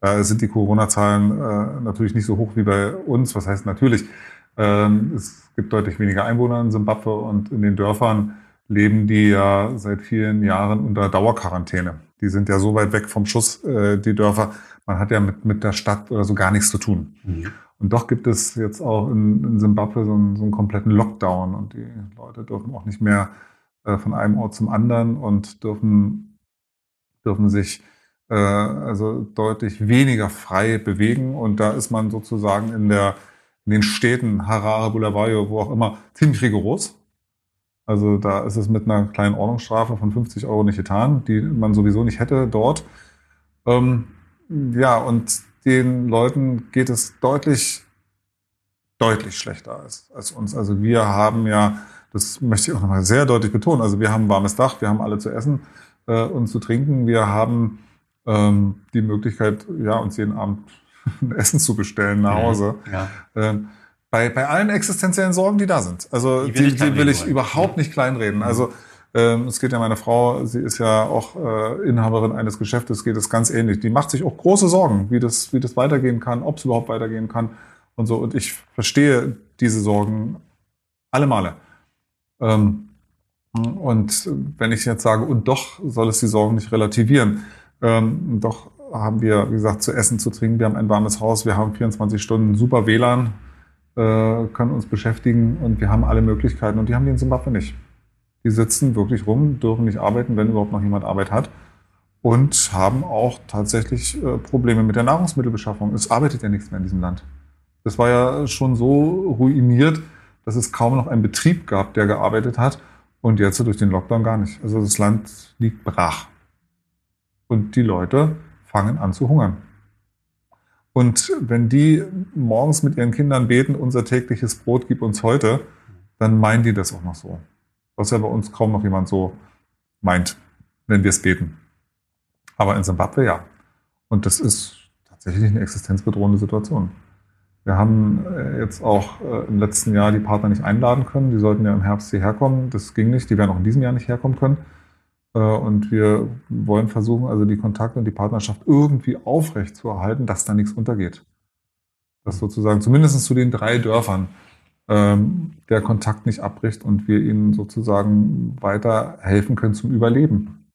Da sind die Corona-Zahlen äh, natürlich nicht so hoch wie bei uns. Was heißt natürlich? Ähm, es gibt deutlich weniger Einwohner in Zimbabwe und in den Dörfern leben die ja seit vielen Jahren unter Dauerquarantäne. Die sind ja so weit weg vom Schuss, äh, die Dörfer. Man hat ja mit, mit der Stadt oder so gar nichts zu tun. Mhm. Und doch gibt es jetzt auch in, Zimbabwe so einen, so einen kompletten Lockdown und die Leute dürfen auch nicht mehr äh, von einem Ort zum anderen und dürfen, dürfen sich äh, also deutlich weniger frei bewegen. Und da ist man sozusagen in, der, in den Städten, Harare, Bulawayo, wo auch immer, ziemlich rigoros. Also da ist es mit einer kleinen Ordnungsstrafe von 50 Euro nicht getan, die man sowieso nicht hätte dort. Ähm, ja, und den Leuten geht es deutlich, deutlich schlechter als, als uns. Also wir haben ja das möchte ich auch nochmal sehr deutlich betonen. Also wir haben ein warmes Dach, wir haben alle zu essen äh, und zu trinken. Wir haben ähm, die Möglichkeit, ja, uns jeden Abend ein Essen zu bestellen nach Hause. Ja. Ähm, bei, bei allen existenziellen Sorgen, die da sind. Also die will die, die will ich überhaupt nicht kleinreden. Also ähm, es geht ja meine Frau, sie ist ja auch äh, Inhaberin eines Geschäftes, geht es ganz ähnlich. Die macht sich auch große Sorgen, wie das, wie das weitergehen kann, ob es überhaupt weitergehen kann und so. Und ich verstehe diese Sorgen alle Male. Ähm, und wenn ich jetzt sage, und doch soll es die Sorgen nicht relativieren, ähm, doch haben wir, wie gesagt, zu essen, zu trinken, wir haben ein warmes Haus, wir haben 24 Stunden super WLAN, können uns beschäftigen und wir haben alle Möglichkeiten und die haben die in Zimbabwe nicht. Die sitzen wirklich rum, dürfen nicht arbeiten, wenn überhaupt noch jemand Arbeit hat und haben auch tatsächlich äh, Probleme mit der Nahrungsmittelbeschaffung. Es arbeitet ja nichts mehr in diesem Land. Das war ja schon so ruiniert, dass es kaum noch einen Betrieb gab, der gearbeitet hat. Und jetzt durch den Lockdown gar nicht. Also das Land liegt brach. Und die Leute fangen an zu hungern. Und wenn die morgens mit ihren Kindern beten, unser tägliches Brot gib uns heute, dann meinen die das auch noch so. Was ja bei uns kaum noch jemand so meint, wenn wir es beten. Aber in Simbabwe ja. Und das ist tatsächlich eine existenzbedrohende Situation. Wir haben äh, jetzt auch äh, im letzten Jahr die Partner nicht einladen können. Die sollten ja im Herbst hierher kommen. Das ging nicht. Die werden auch in diesem Jahr nicht herkommen können. Äh, und wir wollen versuchen, also die Kontakte und die Partnerschaft irgendwie aufrecht zu erhalten, dass da nichts untergeht. Dass sozusagen zumindest zu den drei Dörfern ähm, der Kontakt nicht abbricht und wir ihnen sozusagen weiter helfen können zum Überleben.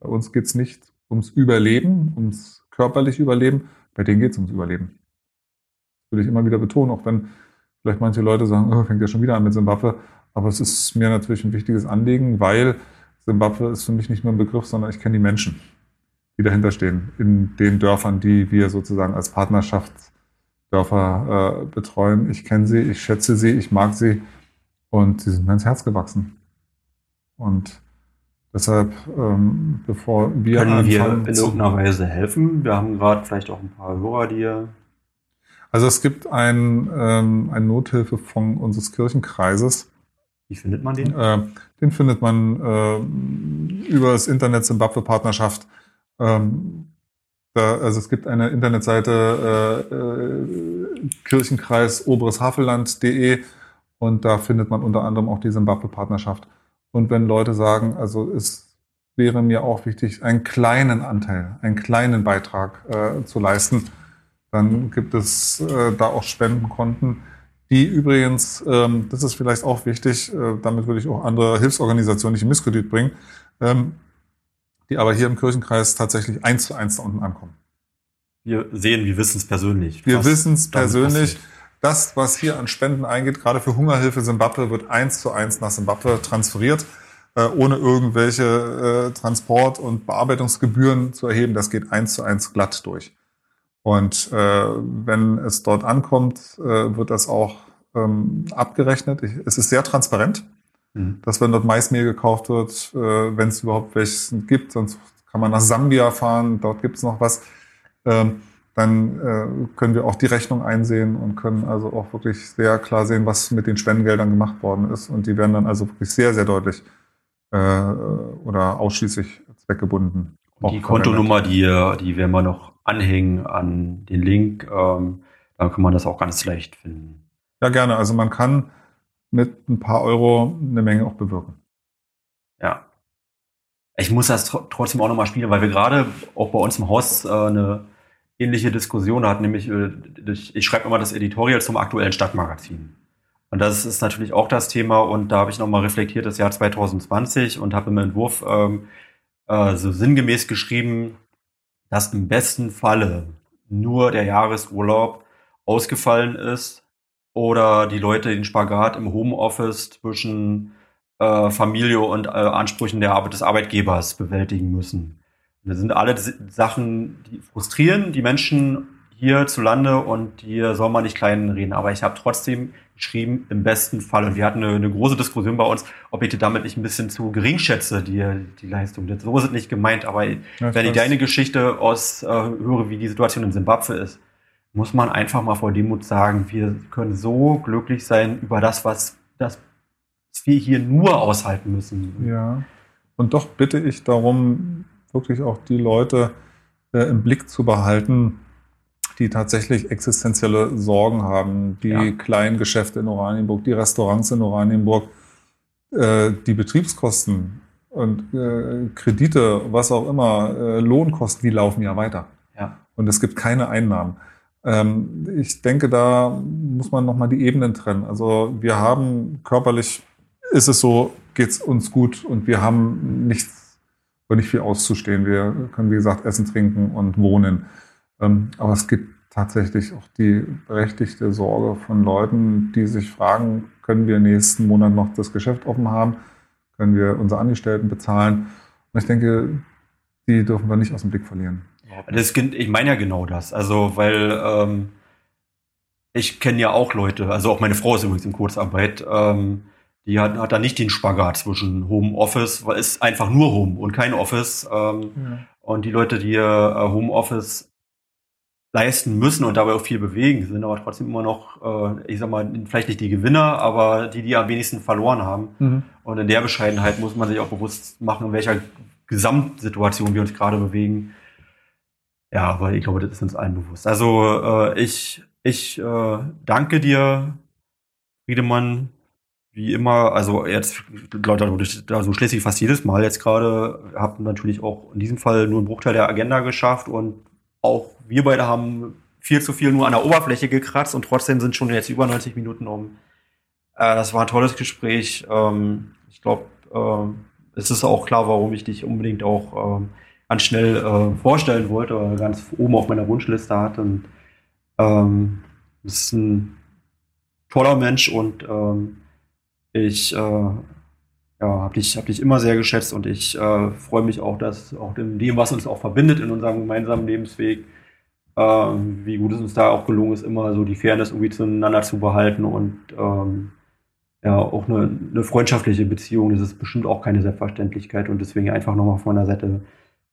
Bei uns geht es nicht ums Überleben, ums körperliche Überleben, bei denen geht es ums Überleben will ich immer wieder betonen, auch wenn vielleicht manche Leute sagen, oh, fängt ja schon wieder an mit Simbabwe. Aber es ist mir natürlich ein wichtiges Anliegen, weil Simbabwe ist für mich nicht nur ein Begriff, sondern ich kenne die Menschen, die dahinter stehen, in den Dörfern, die wir sozusagen als Partnerschaftsdörfer äh, betreuen. Ich kenne sie, ich schätze sie, ich mag sie und sie sind mir ins Herz gewachsen. Und deshalb, ähm, bevor wir Können wir in irgendeiner Weise helfen? Wir haben gerade vielleicht auch ein paar Hörer, die also es gibt ein, ähm, ein Nothilfefonds unseres Kirchenkreises. Wie findet man den? Äh, den findet man äh, über das Internet Zimbabwe-Partnerschaft. Ähm, da, also es gibt eine Internetseite äh, äh, Kirchenkreis Oberes Havelland.de und da findet man unter anderem auch die Zimbabwe-Partnerschaft. Und wenn Leute sagen, also es wäre mir auch wichtig, einen kleinen Anteil, einen kleinen Beitrag äh, zu leisten, dann gibt es äh, da auch Spendenkonten, die übrigens, ähm, das ist vielleicht auch wichtig, äh, damit würde ich auch andere Hilfsorganisationen nicht in Misskredit bringen, ähm, die aber hier im Kirchenkreis tatsächlich eins zu eins da unten ankommen. Wir sehen, wir wissen es persönlich. Wir wissen es persönlich. Das, was hier an Spenden eingeht, gerade für Hungerhilfe Simbabwe, wird eins zu eins nach Simbabwe transferiert, äh, ohne irgendwelche äh, Transport- und Bearbeitungsgebühren zu erheben. Das geht eins zu eins glatt durch. Und äh, wenn es dort ankommt, äh, wird das auch ähm, abgerechnet. Ich, es ist sehr transparent, mhm. dass wenn dort Maismehl gekauft wird, äh, wenn es überhaupt welches gibt, sonst kann man nach Sambia fahren, dort gibt es noch was. Ähm, dann äh, können wir auch die Rechnung einsehen und können also auch wirklich sehr klar sehen, was mit den Spendengeldern gemacht worden ist. Und die werden dann also wirklich sehr, sehr deutlich äh, oder ausschließlich zweckgebunden. Und die Kontonummer, die, die werden wir noch anhängen an den Link. Ähm, dann kann man das auch ganz leicht finden. Ja, gerne. Also man kann mit ein paar Euro eine Menge auch bewirken. Ja. Ich muss das tr trotzdem auch nochmal spielen, weil wir gerade auch bei uns im Haus äh, eine ähnliche Diskussion hatten, nämlich äh, ich, ich schreibe immer das Editorial zum aktuellen Stadtmagazin. Und das ist natürlich auch das Thema und da habe ich nochmal reflektiert das Jahr 2020 und habe im Entwurf ähm, äh, so sinngemäß geschrieben, dass im besten Falle nur der Jahresurlaub ausgefallen ist oder die Leute den Spagat im Homeoffice zwischen äh, Familie und äh, Ansprüchen der des Arbeitgebers bewältigen müssen. Und das sind alle Sachen, die frustrieren die Menschen hierzulande und hier soll man nicht klein reden. Aber ich habe trotzdem geschrieben, im besten Fall. Und wir hatten eine, eine, große Diskussion bei uns, ob ich damit nicht ein bisschen zu gering schätze, die, die Leistung. So ist es nicht gemeint. Aber ja, wenn ich deine Geschichte aus äh, höre, wie die Situation in Simbabwe ist, muss man einfach mal vor Demut sagen, wir können so glücklich sein über das, was, das, wir hier nur aushalten müssen. Ja. Und doch bitte ich darum, wirklich auch die Leute äh, im Blick zu behalten, die tatsächlich existenzielle Sorgen haben, die ja. kleinen Geschäfte in Oranienburg, die Restaurants in Oranienburg, äh, die Betriebskosten und äh, Kredite, was auch immer, äh, Lohnkosten, die laufen ja weiter. Ja. Und es gibt keine Einnahmen. Ähm, ich denke, da muss man nochmal die Ebenen trennen. Also wir haben körperlich, ist es so, geht es uns gut und wir haben nichts, nicht viel auszustehen. Wir können, wie gesagt, essen, trinken und wohnen. Ähm, aber es gibt tatsächlich auch die berechtigte Sorge von Leuten, die sich fragen, können wir nächsten Monat noch das Geschäft offen haben? Können wir unsere Angestellten bezahlen? Und ich denke, die dürfen wir nicht aus dem Blick verlieren. Das, ich meine ja genau das. Also, weil ähm, ich kenne ja auch Leute, also auch meine Frau ist übrigens in Kurzarbeit, ähm, die hat, hat da nicht den Spagat zwischen Home Office, weil es einfach nur Home und kein Office. Ähm, ja. Und die Leute, die äh, Home Office leisten müssen und dabei auch viel bewegen, sind aber trotzdem immer noch, äh, ich sag mal, vielleicht nicht die Gewinner, aber die, die am wenigsten verloren haben. Mhm. Und in der Bescheidenheit muss man sich auch bewusst machen, in welcher Gesamtsituation wir uns gerade bewegen. Ja, aber ich glaube, das ist uns allen bewusst. Also äh, ich, ich äh, danke dir, Friedemann, wie immer, also jetzt, also schließlich fast jedes Mal jetzt gerade, habt natürlich auch in diesem Fall nur einen Bruchteil der Agenda geschafft und auch wir beide haben viel zu viel nur an der Oberfläche gekratzt und trotzdem sind schon jetzt über 90 Minuten um. Äh, das war ein tolles Gespräch. Ähm, ich glaube, äh, es ist auch klar, warum ich dich unbedingt auch äh, ganz schnell äh, vorstellen wollte oder ganz oben auf meiner Wunschliste hatte. Und ähm, ist ein toller Mensch und ähm, ich äh, ja, habe dich, hab dich immer sehr geschätzt und ich äh, freue mich auch, dass auch in dem, was uns auch verbindet in unserem gemeinsamen Lebensweg, ähm, wie gut es uns da auch gelungen ist, immer so die Fairness irgendwie zueinander zu behalten und ähm, ja auch eine, eine, freundschaftliche Beziehung. Das ist bestimmt auch keine Selbstverständlichkeit und deswegen einfach nochmal von meiner Seite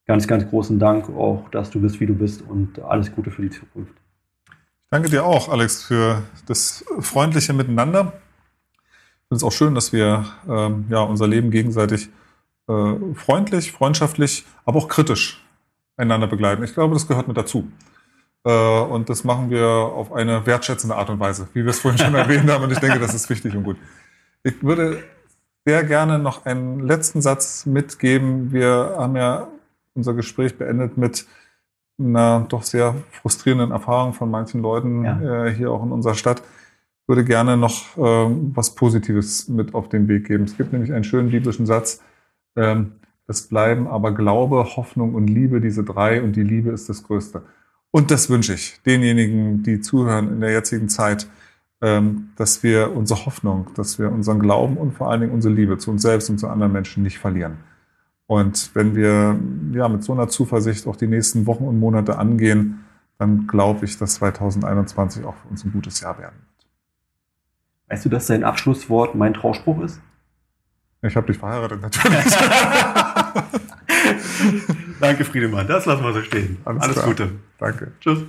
ganz, ganz großen Dank auch, dass du bist, wie du bist und alles Gute für die Zukunft. Danke dir auch, Alex, für das freundliche Miteinander. Ich finde es auch schön, dass wir ähm, ja, unser Leben gegenseitig äh, freundlich, freundschaftlich, aber auch kritisch einander begleiten. Ich glaube, das gehört mit dazu. Äh, und das machen wir auf eine wertschätzende Art und Weise, wie wir es vorhin schon erwähnt haben. Und ich denke, das ist wichtig und gut. Ich würde sehr gerne noch einen letzten Satz mitgeben. Wir haben ja unser Gespräch beendet mit einer doch sehr frustrierenden Erfahrung von manchen Leuten ja. äh, hier auch in unserer Stadt. Ich würde gerne noch äh, was Positives mit auf den Weg geben. Es gibt nämlich einen schönen biblischen Satz. Ähm, es bleiben aber Glaube, Hoffnung und Liebe, diese drei, und die Liebe ist das Größte. Und das wünsche ich denjenigen, die zuhören in der jetzigen Zeit, ähm, dass wir unsere Hoffnung, dass wir unseren Glauben und vor allen Dingen unsere Liebe zu uns selbst und zu anderen Menschen nicht verlieren. Und wenn wir ja mit so einer Zuversicht auch die nächsten Wochen und Monate angehen, dann glaube ich, dass 2021 auch für uns ein gutes Jahr werden wird. Weißt du, dass dein Abschlusswort mein Trauspruch ist? Ich habe dich verheiratet, natürlich. Danke, Friedemann. Das lassen wir so stehen. Alles, Alles Gute. Danke. Tschüss.